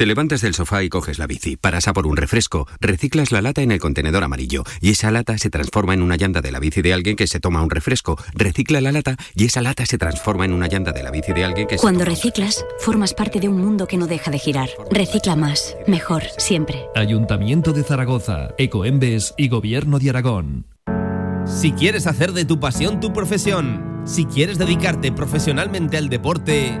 Te levantas del sofá y coges la bici, paras a por un refresco, reciclas la lata en el contenedor amarillo y esa lata se transforma en una llanta de la bici de alguien que se toma un refresco, recicla la lata y esa lata se transforma en una llanta de la bici de alguien que se Cuando reciclas, formas parte de un mundo que no deja de girar. Recicla más, mejor, siempre. Ayuntamiento de Zaragoza, Ecoembes y Gobierno de Aragón. Si quieres hacer de tu pasión tu profesión, si quieres dedicarte profesionalmente al deporte,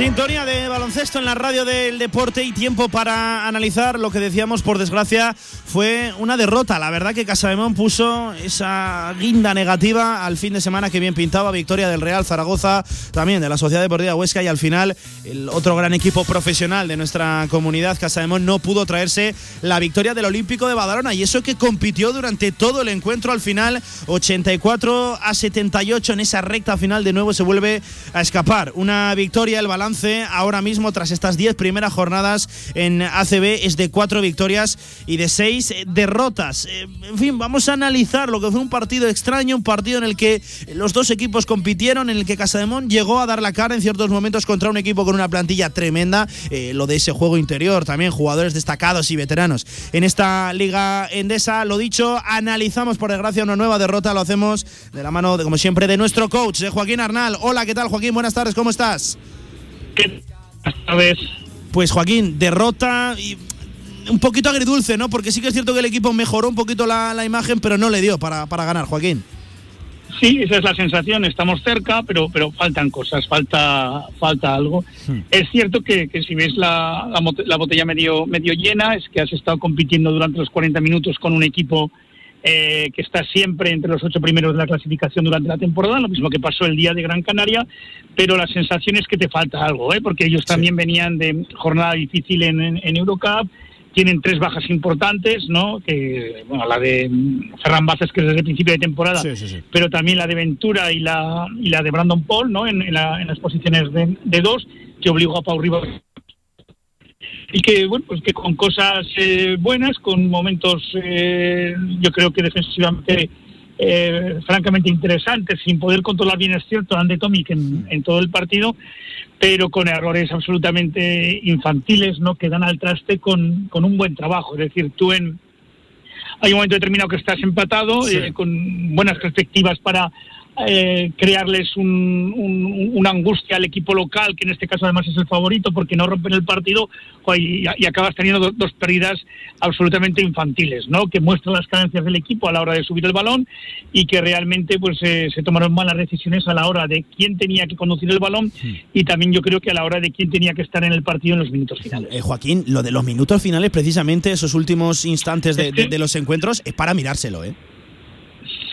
Sintonía de baloncesto en la radio del deporte y tiempo para analizar lo que decíamos, por desgracia, fue una derrota. La verdad que Casademón puso esa guinda negativa al fin de semana que bien pintaba, victoria del Real Zaragoza, también de la Sociedad Deportiva Huesca y al final el otro gran equipo profesional de nuestra comunidad, Casademón, no pudo traerse la victoria del Olímpico de Badalona y eso que compitió durante todo el encuentro al final, 84 a 78 en esa recta final de nuevo se vuelve a escapar. Una victoria, el balance ahora mismo tras estas 10 primeras jornadas en ACB es de 4 victorias y de 6 derrotas. Eh, En fin, vamos a analizar lo que fue un partido extraño, un partido en el que los dos equipos compitieron, en el que Casademón llegó a dar la cara en ciertos momentos contra un equipo con una plantilla tremenda, eh, lo de ese juego interior, también jugadores destacados y veteranos en esta liga endesa. Lo dicho, analizamos por desgracia una nueva derrota, lo hacemos de la mano, de, como siempre, de nuestro coach, de Joaquín Arnal. Hola, ¿qué tal Joaquín? Buenas tardes, ¿cómo estás? Pues Joaquín, derrota y un poquito agridulce, ¿no? Porque sí que es cierto que el equipo mejoró un poquito la, la imagen, pero no le dio para, para ganar, Joaquín. Sí, esa es la sensación. Estamos cerca, pero pero faltan cosas, falta falta algo. Es cierto que, que si ves la, la, la botella medio medio llena, es que has estado compitiendo durante los 40 minutos con un equipo eh, que está siempre entre los ocho primeros de la clasificación durante la temporada, lo mismo que pasó el día de Gran Canaria, pero la sensación es que te falta algo, ¿eh? porque ellos también venían de jornada difícil en, en, en Eurocup, tienen tres bajas importantes, ¿no? Que, bueno, la de mm, Ferran Bazas, que es desde el principio de temporada, pero también la de Ventura y la, y la de Brandon Paul, ¿no? En, en la- en las posiciones de, de dos, que obligó a Pau Ribas y que bueno pues que con cosas eh, buenas con momentos eh, yo creo que defensivamente eh, francamente interesantes sin poder controlar bien es cierto Ande Tomic en, en todo el partido pero con errores absolutamente infantiles no que dan al traste con, con un buen trabajo. Es decir tú en hay un momento determinado que estás empatado eh, con buenas perspectivas para eh, crearles un- un- una angustia al equipo local, que en este caso además es el favorito porque no rompen el partido y, y acabas teniendo do- dos pérdidas absolutamente infantiles, ¿no? que muestran las carencias del equipo a la hora de subir el balón y que realmente pues eh, se tomaron malas decisiones a la hora de quién tenía que conducir el balón y también yo creo que a la hora de quién tenía que estar en el partido en los minutos finales. Eh, Joaquín, lo de los minutos finales, precisamente esos últimos instantes de, de- de los encuentros, es para mirárselo, ¿eh?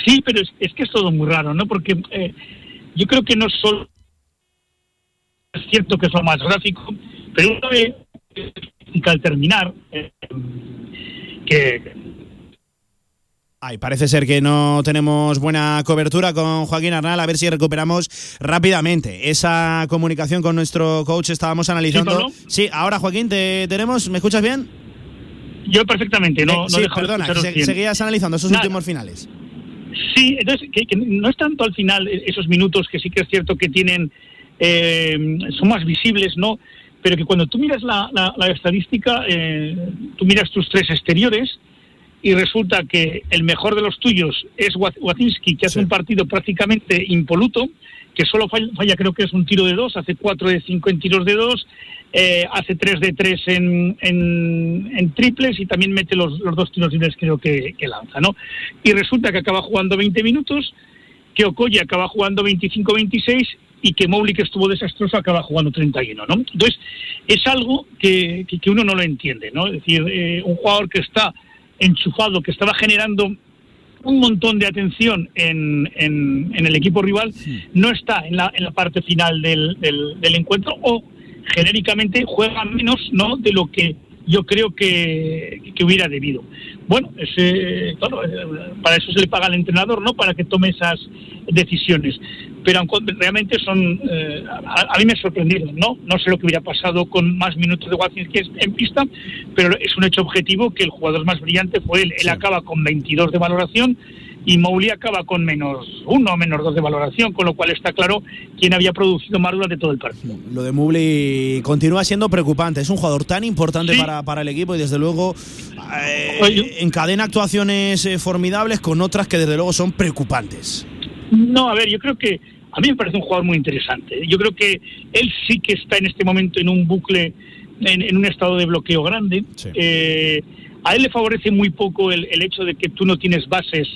Sí, pero es, es que es todo muy raro, ¿no? Porque eh, yo creo que no solo es cierto que es lo más gráfico, pero una vez que al terminar, eh, que Ay, parece ser que no tenemos buena cobertura con Joaquín Arnal. A ver si recuperamos rápidamente esa comunicación con nuestro coach. Estábamos analizando. Sí, ahora Joaquín, ¿te tenemos? ¿Me escuchas bien? yo perfectamente, no, Eh, no sí, perdona, se- seguías analizando esos Nada. últimos finales. Sí, entonces que, que no es tanto al final eh, esos minutos que sí que es cierto que tienen eh, son más visibles, ¿no? Pero que cuando tú miras la, la- la estadística, eh, tú miras tus tres exteriores y resulta que el mejor de los tuyos es Wa- Wacinski, que hace un partido prácticamente impoluto, que solo falla, falla creo que es un tiro de dos, hace cuatro de cinco en tiros de dos, eh, hace tres de tres en, en, en triples y también mete los, los dos tiros libres creo que, que lanza, ¿no? Y resulta que acaba jugando 20 minutos, que Okoye acaba jugando 25-26 y que Mowgli, que estuvo desastroso, acaba jugando 31, ¿no? Entonces, es algo que, que, que uno no lo entiende, ¿no? Es decir, eh, un jugador que está enchufado, que estaba generando un montón de atención en, en, en el equipo rival, no está en la, en la parte final del, del, del encuentro o genéricamente juega menos ¿no? de lo que yo creo que, que hubiera debido. Bueno, ese, claro, eh, para eso se le paga al entrenador, ¿no? Para que tome esas decisiones. Pero aunque realmente son, eh, a, a mí me sorprendieron, ¿no? No sé lo que hubiera pasado con más minutos de Wacinski en pista, pero es un hecho objetivo que el jugador más brillante fue él. Él acaba con 22 de valoración y Mowgli acaba con menos uno o menos dos de valoración, con lo cual está claro quién había producido más durante todo el partido. Lo de Mubli continúa siendo preocupante. Es un jugador tan importante para, para el equipo y desde luego eh, encadena actuaciones eh, formidables con otras que desde luego son preocupantes. No, a ver, yo creo que a mí me parece un jugador muy interesante. Yo creo que él sí que está en este momento en un bucle, en, en un estado de bloqueo grande. Eh, a él le favorece muy poco el, el hecho de que tú no tienes bases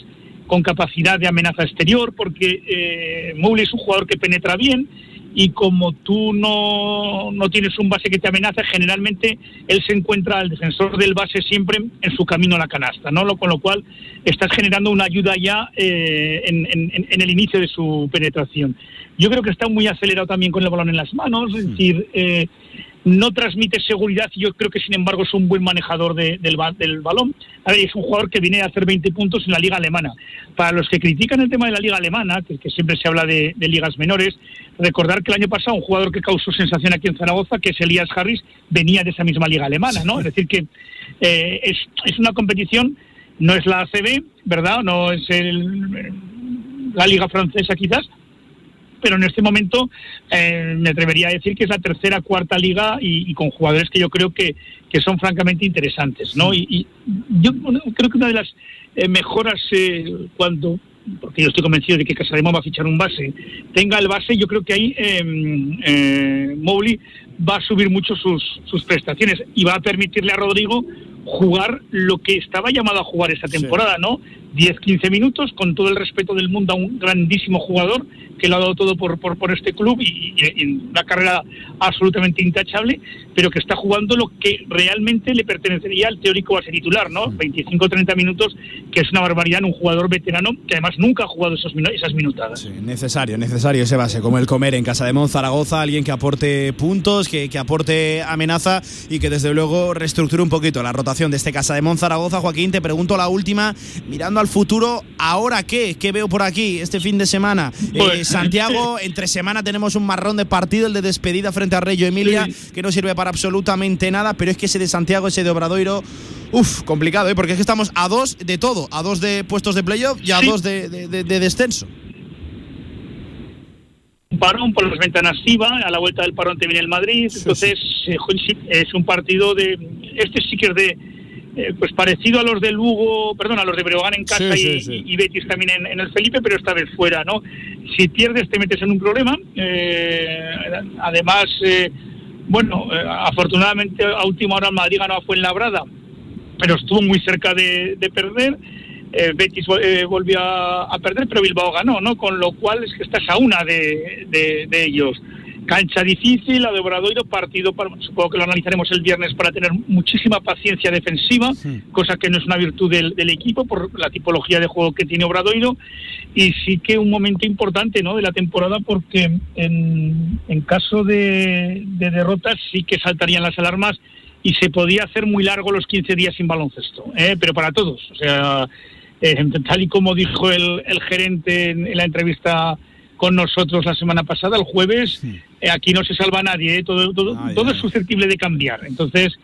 con capacidad de amenaza exterior, porque eh, Mowgli es un jugador que penetra bien y como tú no, no tienes un base que te amenaza, generalmente él se encuentra al defensor del base siempre en su camino a la canasta, ¿no? Lo, con lo cual estás generando una ayuda ya eh, en, en- en el inicio de su penetración. Yo creo que está muy acelerado también con el balón en las manos, es decir, eh, no transmite seguridad y yo creo que sin embargo es un buen manejador de- del, ba- del balón. A es un jugador que viene a hacer 20 puntos en la liga alemana. Para los que critican el tema de la liga alemana, que, siempre se habla de, ligas menores, recordar que el año pasado un jugador que causó sensación aquí en Zaragoza, que es Elías Harris, venía de esa misma liga alemana, ¿no? Es decir, que eh, es, es una competición, no es la ACB, ¿verdad? No es el, la liga francesa quizás, pero en este momento eh, me atrevería a decir que es la tercera, cuarta liga y, y con jugadores que yo creo que, que son francamente interesantes, ¿no? Y, y yo creo que una de las eh, mejoras eh, cuando porque yo estoy convencido de que Casademón va a fichar un base, tenga el base, yo creo que ahí eh, eh, Mowgli va a subir mucho sus, sus prestaciones y va a permitirle a Rodrigo jugar lo que estaba llamado a jugar esta temporada, ¿no? 10-15 minutos, con todo el respeto del mundo a un grandísimo jugador que lo ha dado todo por, por, por este club y, y- y una carrera absolutamente intachable, pero que está jugando lo que realmente le pertenecería al teórico base titular, ¿no? 25-30 minutos, que es una barbaridad en un jugador veterano que además nunca ha jugado esos esas minutadas. Necesario, necesario ese base, como el comer en Casa de Mon Zaragoza, alguien que aporte puntos, que, que aporte amenaza y que desde luego reestructure un poquito la rotación de este Casa de Mon Zaragoza. Joaquín, te pregunto la última, mirando al futuro, ¿ahora qué? ¿Qué veo por aquí este fin de semana? Eh, Pues- Santiago, entre semana tenemos un marrón de partido, el de despedida frente a Reyo Emilia, que no sirve para absolutamente nada, pero es que ese de Santiago, ese de Obradoiro, uff, complicado, ¿eh? porque es que estamos a dos de todo, a dos de puestos de playoff y a Sí. dos de- de- de- de descenso. un parón por las ventanas IVA, a la vuelta del parón te viene el Madrid, entonces eh, sí, es un partido de, este sí que es de, eh, pues parecido a los del Lugo, perdón, a los de Breogán en casa Sí, y, sí, sí. y Betis también en, en el Felipe, pero esta vez fuera, ¿no? Si pierdes te metes en un problema, eh, además, eh, bueno, eh, afortunadamente a última hora el Madrid ganó a Fuenlabrada, pero estuvo muy cerca de, de perder. Eh, Betis vol- eh, volvió a, a perder, pero Bilbao ganó, ¿no? Con lo cual es que estás a una de, de- de ellos. Cancha difícil, la de Obradoiro, partido, para, supongo que lo analizaremos el viernes para tener muchísima paciencia defensiva, cosa que no es una virtud del, del equipo por la tipología de juego que tiene Obradoiro. Y sí que un momento importante ¿no? de la temporada porque en, en caso de, de derrotas sí que saltarían las alarmas y se podía hacer muy largo los 15 días sin baloncesto, ¿eh? pero para todos. O sea, eh, tal y como dijo el, el gerente en, en la entrevista con nosotros la semana pasada, el jueves, eh, aquí no se salva nadie, ¿eh? todo, todo, todo es susceptible de cambiar. Entonces,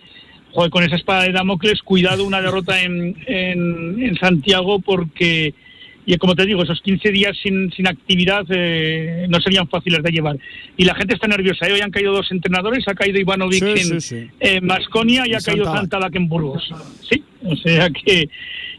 joder, con esa espada de Damocles, cuidado una derrota en, en, en Santiago porque, y como te digo, esos 15 días sin, sin actividad eh, no serían fáciles de llevar. Y la gente está nerviosa. ¿eh? Hoy han caído dos entrenadores, ha caído Ivanovic Sí, en, sí, sí. en Masconia y, Y ha caído Santa Santa en Burgos. Sí, o sea que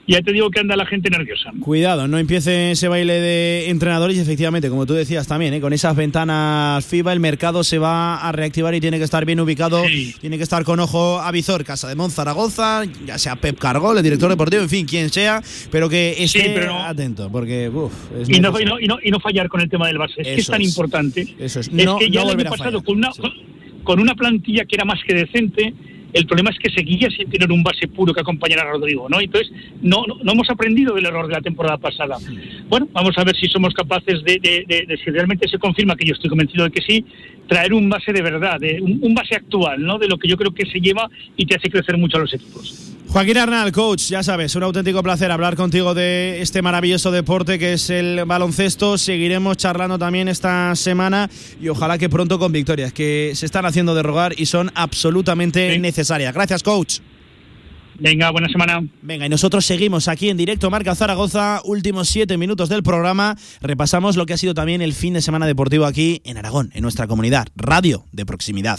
ya te digo que anda la gente nerviosa. Cuidado, no empiece ese baile de entrenadores y efectivamente, como tú decías también, ¿eh? con esas ventanas FIBA el mercado se va a reactivar y tiene que estar bien ubicado, tiene que estar con ojo a visor, Casa de Mon Zaragoza, ya sea Pep Cargol, el director deportivo, en fin, quien sea, pero que esté pero no- atento, porque uf, es y no, y, no, y, no, y no fallar con el tema del base. Es que es tan es. importante. Eso es. Es que ya el año pasado, fallar, con una, con una plantilla que era más que decente, el problema es que seguía sin tener un base puro que acompañara a Rodrigo, ¿no? Entonces, no, no, no hemos aprendido del error de la temporada pasada. Bueno, vamos a ver si somos capaces de, de- de- de- si realmente se confirma, que yo estoy convencido de que sí, traer un base de verdad, de, un, un base actual, ¿no? De lo que yo creo que se lleva y te hace crecer mucho a los equipos. Joaquín Arnal, coach, ya sabes, un auténtico placer hablar contigo de este maravilloso deporte que es el baloncesto. Seguiremos charlando también esta semana y ojalá que pronto con victorias, que se están haciendo de rogar y son absolutamente necesarias. Gracias, coach. Venga, buena semana. Venga, y nosotros seguimos aquí en directo Marca Zaragoza, últimos siete minutos del programa. Repasamos lo que ha sido también el fin de semana deportivo aquí en Aragón, en nuestra comunidad. Radio de proximidad.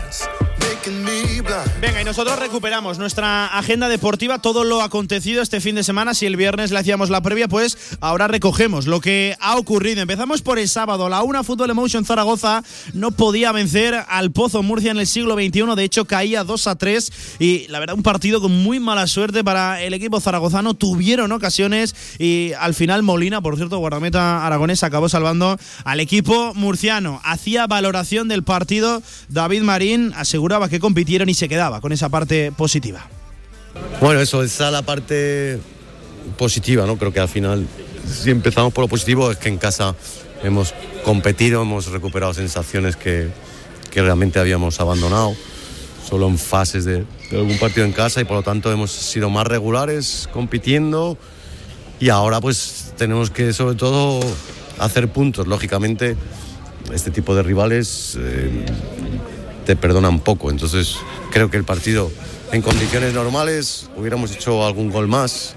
Venga, y nosotros recuperamos nuestra agenda deportiva, todo lo acontecido este fin de semana. Si el viernes le hacíamos la previa, pues ahora recogemos lo que ha ocurrido. Empezamos por el sábado. La UNA Fútbol Emotion Zaragoza no podía vencer al Pozo Murcia en el siglo XXI. De hecho, caía 2 a 3. Y la verdad, un partido con muy mala suerte para el equipo zaragozano. Tuvieron ocasiones y al final Molina, por cierto, guardameta aragonés, acabó salvando al equipo murciano. Hacía valoración del partido. David Marín aseguraba que compitieron y se quedaba con esa parte positiva. Bueno, eso, esa es la parte positiva, ¿no? Creo que al final, si empezamos por lo positivo, es que en casa hemos competido, hemos recuperado sensaciones que, que realmente habíamos abandonado, solo en fases de, de algún partido en casa y por lo tanto hemos sido más regulares compitiendo y ahora pues tenemos que sobre todo hacer puntos. Lógicamente, este tipo de rivales eh, te perdonan poco, entonces creo que el partido en condiciones normales hubiéramos hecho algún gol más,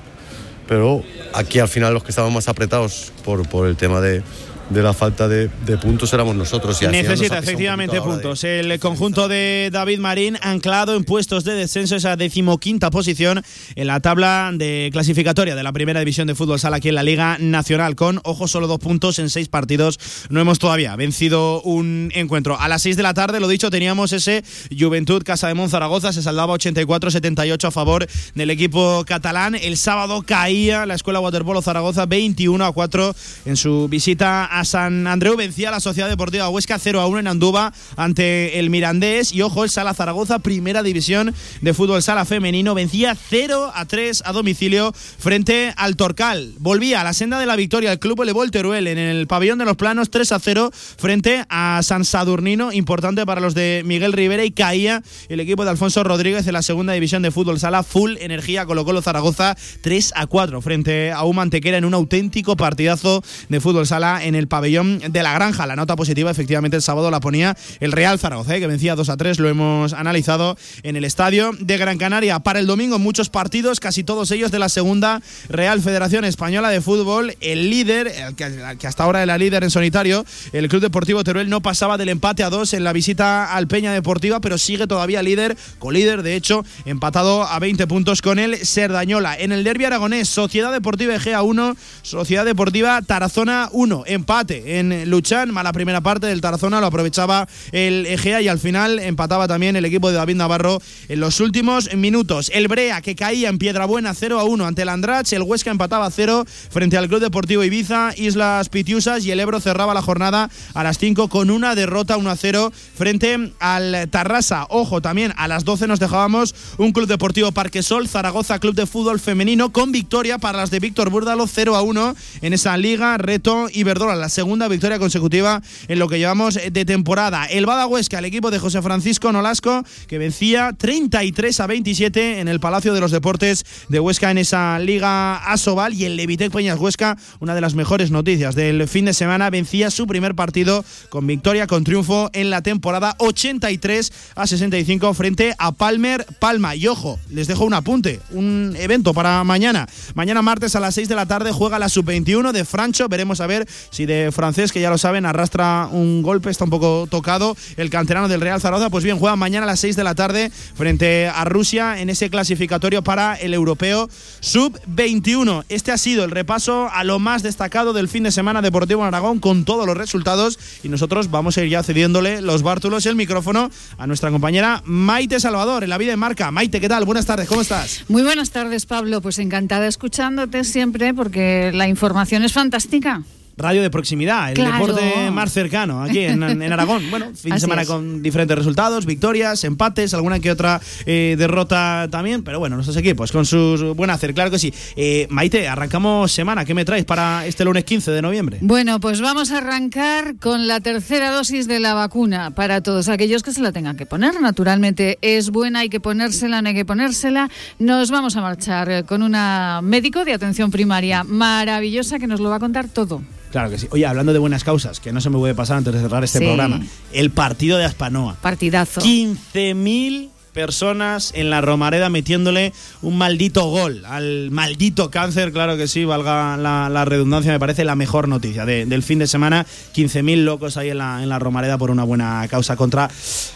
pero aquí al final los que estaban más apretados por, por el tema de, de la falta de, de puntos éramos nosotros. Y Necesita efectivamente ahora de- puntos. El conjunto de David Marín anclado en puestos de descenso, esa decimoquinta posición en la tabla de clasificatoria de la primera división de fútbol sala aquí en la Liga Nacional, con, ojo, solo dos puntos en seis partidos. No hemos todavía vencido un encuentro. A las seis de la tarde, lo dicho, teníamos ese Juventud Casa de Monzaragoza, se saldaba 84-78 a favor del equipo catalán. El sábado caía la Escuela Waterpolo Zaragoza 21 a 4 en su visita a San Andreu. Vencía la Sociedad Deportiva Huesca 0 a 1 en Andúba ante el Mirandés. Y ojo, el Sala Zaragoza, primera división de fútbol sala femenino, vencía 0 a 3 a domicilio frente al Torcal. Volvía a la senda de la victoria el club el Teruel en el pabellón de los planos 3 a 0 frente a San Sadurnino, importante para los de Miguel Rivera y caía el equipo de Alfonso Rodríguez en la segunda división de fútbol sala full energía colocó Colo Zaragoza 3 a 4 frente a un Mantequera en un auténtico partidazo de fútbol sala en el pabellón de la Granja. La nota positiva efectivamente el sábado la ponía el Real Zaragoza, eh, que vencía 2 a 3, lo hemos analizado en el estadio de Gran Canaria. Para el domingo muchos partidos, casi todos ellos de la segunda Real Federación Española de Fútbol. El líder, el que, el que hasta ahora era líder en solitario, el Club Deportivo Teruel no pasaba del empate a 2 en la visita al Peña Deportiva, pero sigue todavía líder, colíder, de hecho, empatado a 20 puntos con el Serdañola. En el derbi aragonés, Sociedad Deportiva Egea 1, Sociedad Deportiva Tarazona 1. Empate en Luchán, mala primera parte del Tarazona, lo aprovechaba el Egea y al final empataba también el equipo de David Navarro en los últimos minutos. El Brea que caía en Piedrabuena 0 a 1 ante el Andrach, el Huesca empataba a 0 frente al Club Deportivo Ibiza, Islas Pitiusas y el Ebro cerraba la jornada a las 5 con una derrota 1 a 0 frente al Tarrasa. Ojo, también a las 12 nos dejábamos un Club Deportivo Parquesol, Zaragoza Club de Fútbol Femenino con victoria para las de Víctor Búrdalo 0 a 1 en esa liga, reto Iberdrola, segunda victoria consecutiva en lo que llevamos de temporada. El Bada Huesca, el equipo de José Francisco Nolasco, que vencía 33 a 27 en el Palacio de los Deportes de Huesca en esa liga Asobal y el Levitec Peñas Huesca, una de las mejores noticias del fin de semana, vencía su primer partido con victoria, con triunfo en la temporada 83 a 65 frente a Palmer Palma. Y ojo, les dejo un apunte, un evento para mañana. Mañana martes a las 6 de la tarde juega la sub-21 de Francho. Veremos a ver si de francés, que ya lo saben, arrastra un golpe, está un poco tocado el canterano del Real Zaragoza. Pues bien, juega mañana a las 6 de la tarde frente a Rusia en ese clasificatorio para el europeo sub-21. Este ha sido el repaso a lo más destacado del fin de semana deportivo en Aragón con todos los resultados y nosotros vamos a ir ya cediéndole los bártulos y el micrófono a nuestra compañera Maite Salvador en la vida de marca. Maite, ¿qué tal? Buenas tardes, ¿cómo estás? Muy buenas tardes, Pablo. Pues encantada escuchándote siempre porque la información es fantástica. Radio de proximidad, el Claro. deporte más cercano aquí en, en Aragón. Bueno, fin de Así semana es. con diferentes resultados, victorias, empates, alguna que otra eh, derrota también, pero bueno, nuestros equipos con sus buen hacer, claro que sí. Eh, Maite, arrancamos semana, ¿qué me traes para este lunes 15 de noviembre? Bueno, pues vamos a arrancar con la tercera dosis de la vacuna para todos aquellos que se la tengan que poner. Naturalmente es buena, hay que ponérsela, no hay que ponérsela. Nos vamos a marchar con una médico de atención primaria maravillosa que nos lo va a contar todo. Claro que sí. Oye, hablando de buenas causas, que no se me puede pasar antes de cerrar este Sí. programa, el partido de Aspanoa. Partidazo. 15.000 personas en la Romareda metiéndole un maldito gol al maldito cáncer, claro que sí, valga la, la redundancia, me parece la mejor noticia de- del fin de semana. 15.000 locos ahí en la, en la Romareda por una buena causa contra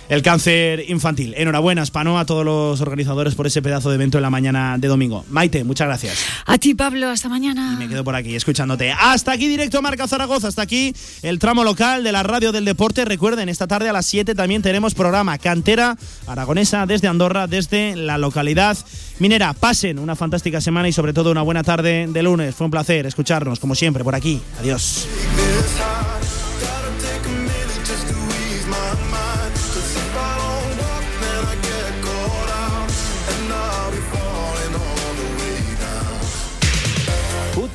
el cáncer infantil. Enhorabuena, Spano, a todos los organizadores por ese pedazo de evento en la mañana de domingo. Maite, muchas gracias. A ti, Pablo, hasta mañana. Me quedo por aquí escuchándote. Hasta aquí directo Marca Zaragoza, hasta aquí el tramo local de la radio del deporte. Recuerden, esta tarde a las 7 también tenemos programa Cantera Aragonesa desde Andorra, desde la localidad minera. Pasen una fantástica semana y sobre todo una buena tarde de lunes. Fue un placer escucharnos, como siempre, por aquí. Adiós.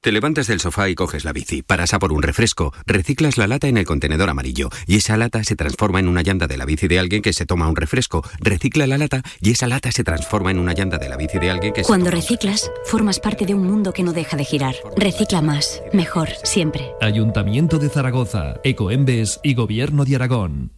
Te levantas del sofá y coges la bici, paras a por un refresco, reciclas la lata en el contenedor amarillo y esa lata se transforma en una llanta de la bici de alguien que se toma un refresco, recicla la lata y esa lata se transforma en una llanta de la bici de alguien que se Cuando reciclas, formas parte de un mundo que no deja de girar. Recicla más, mejor, siempre. Ayuntamiento de Zaragoza, Ecoembes y Gobierno de Aragón.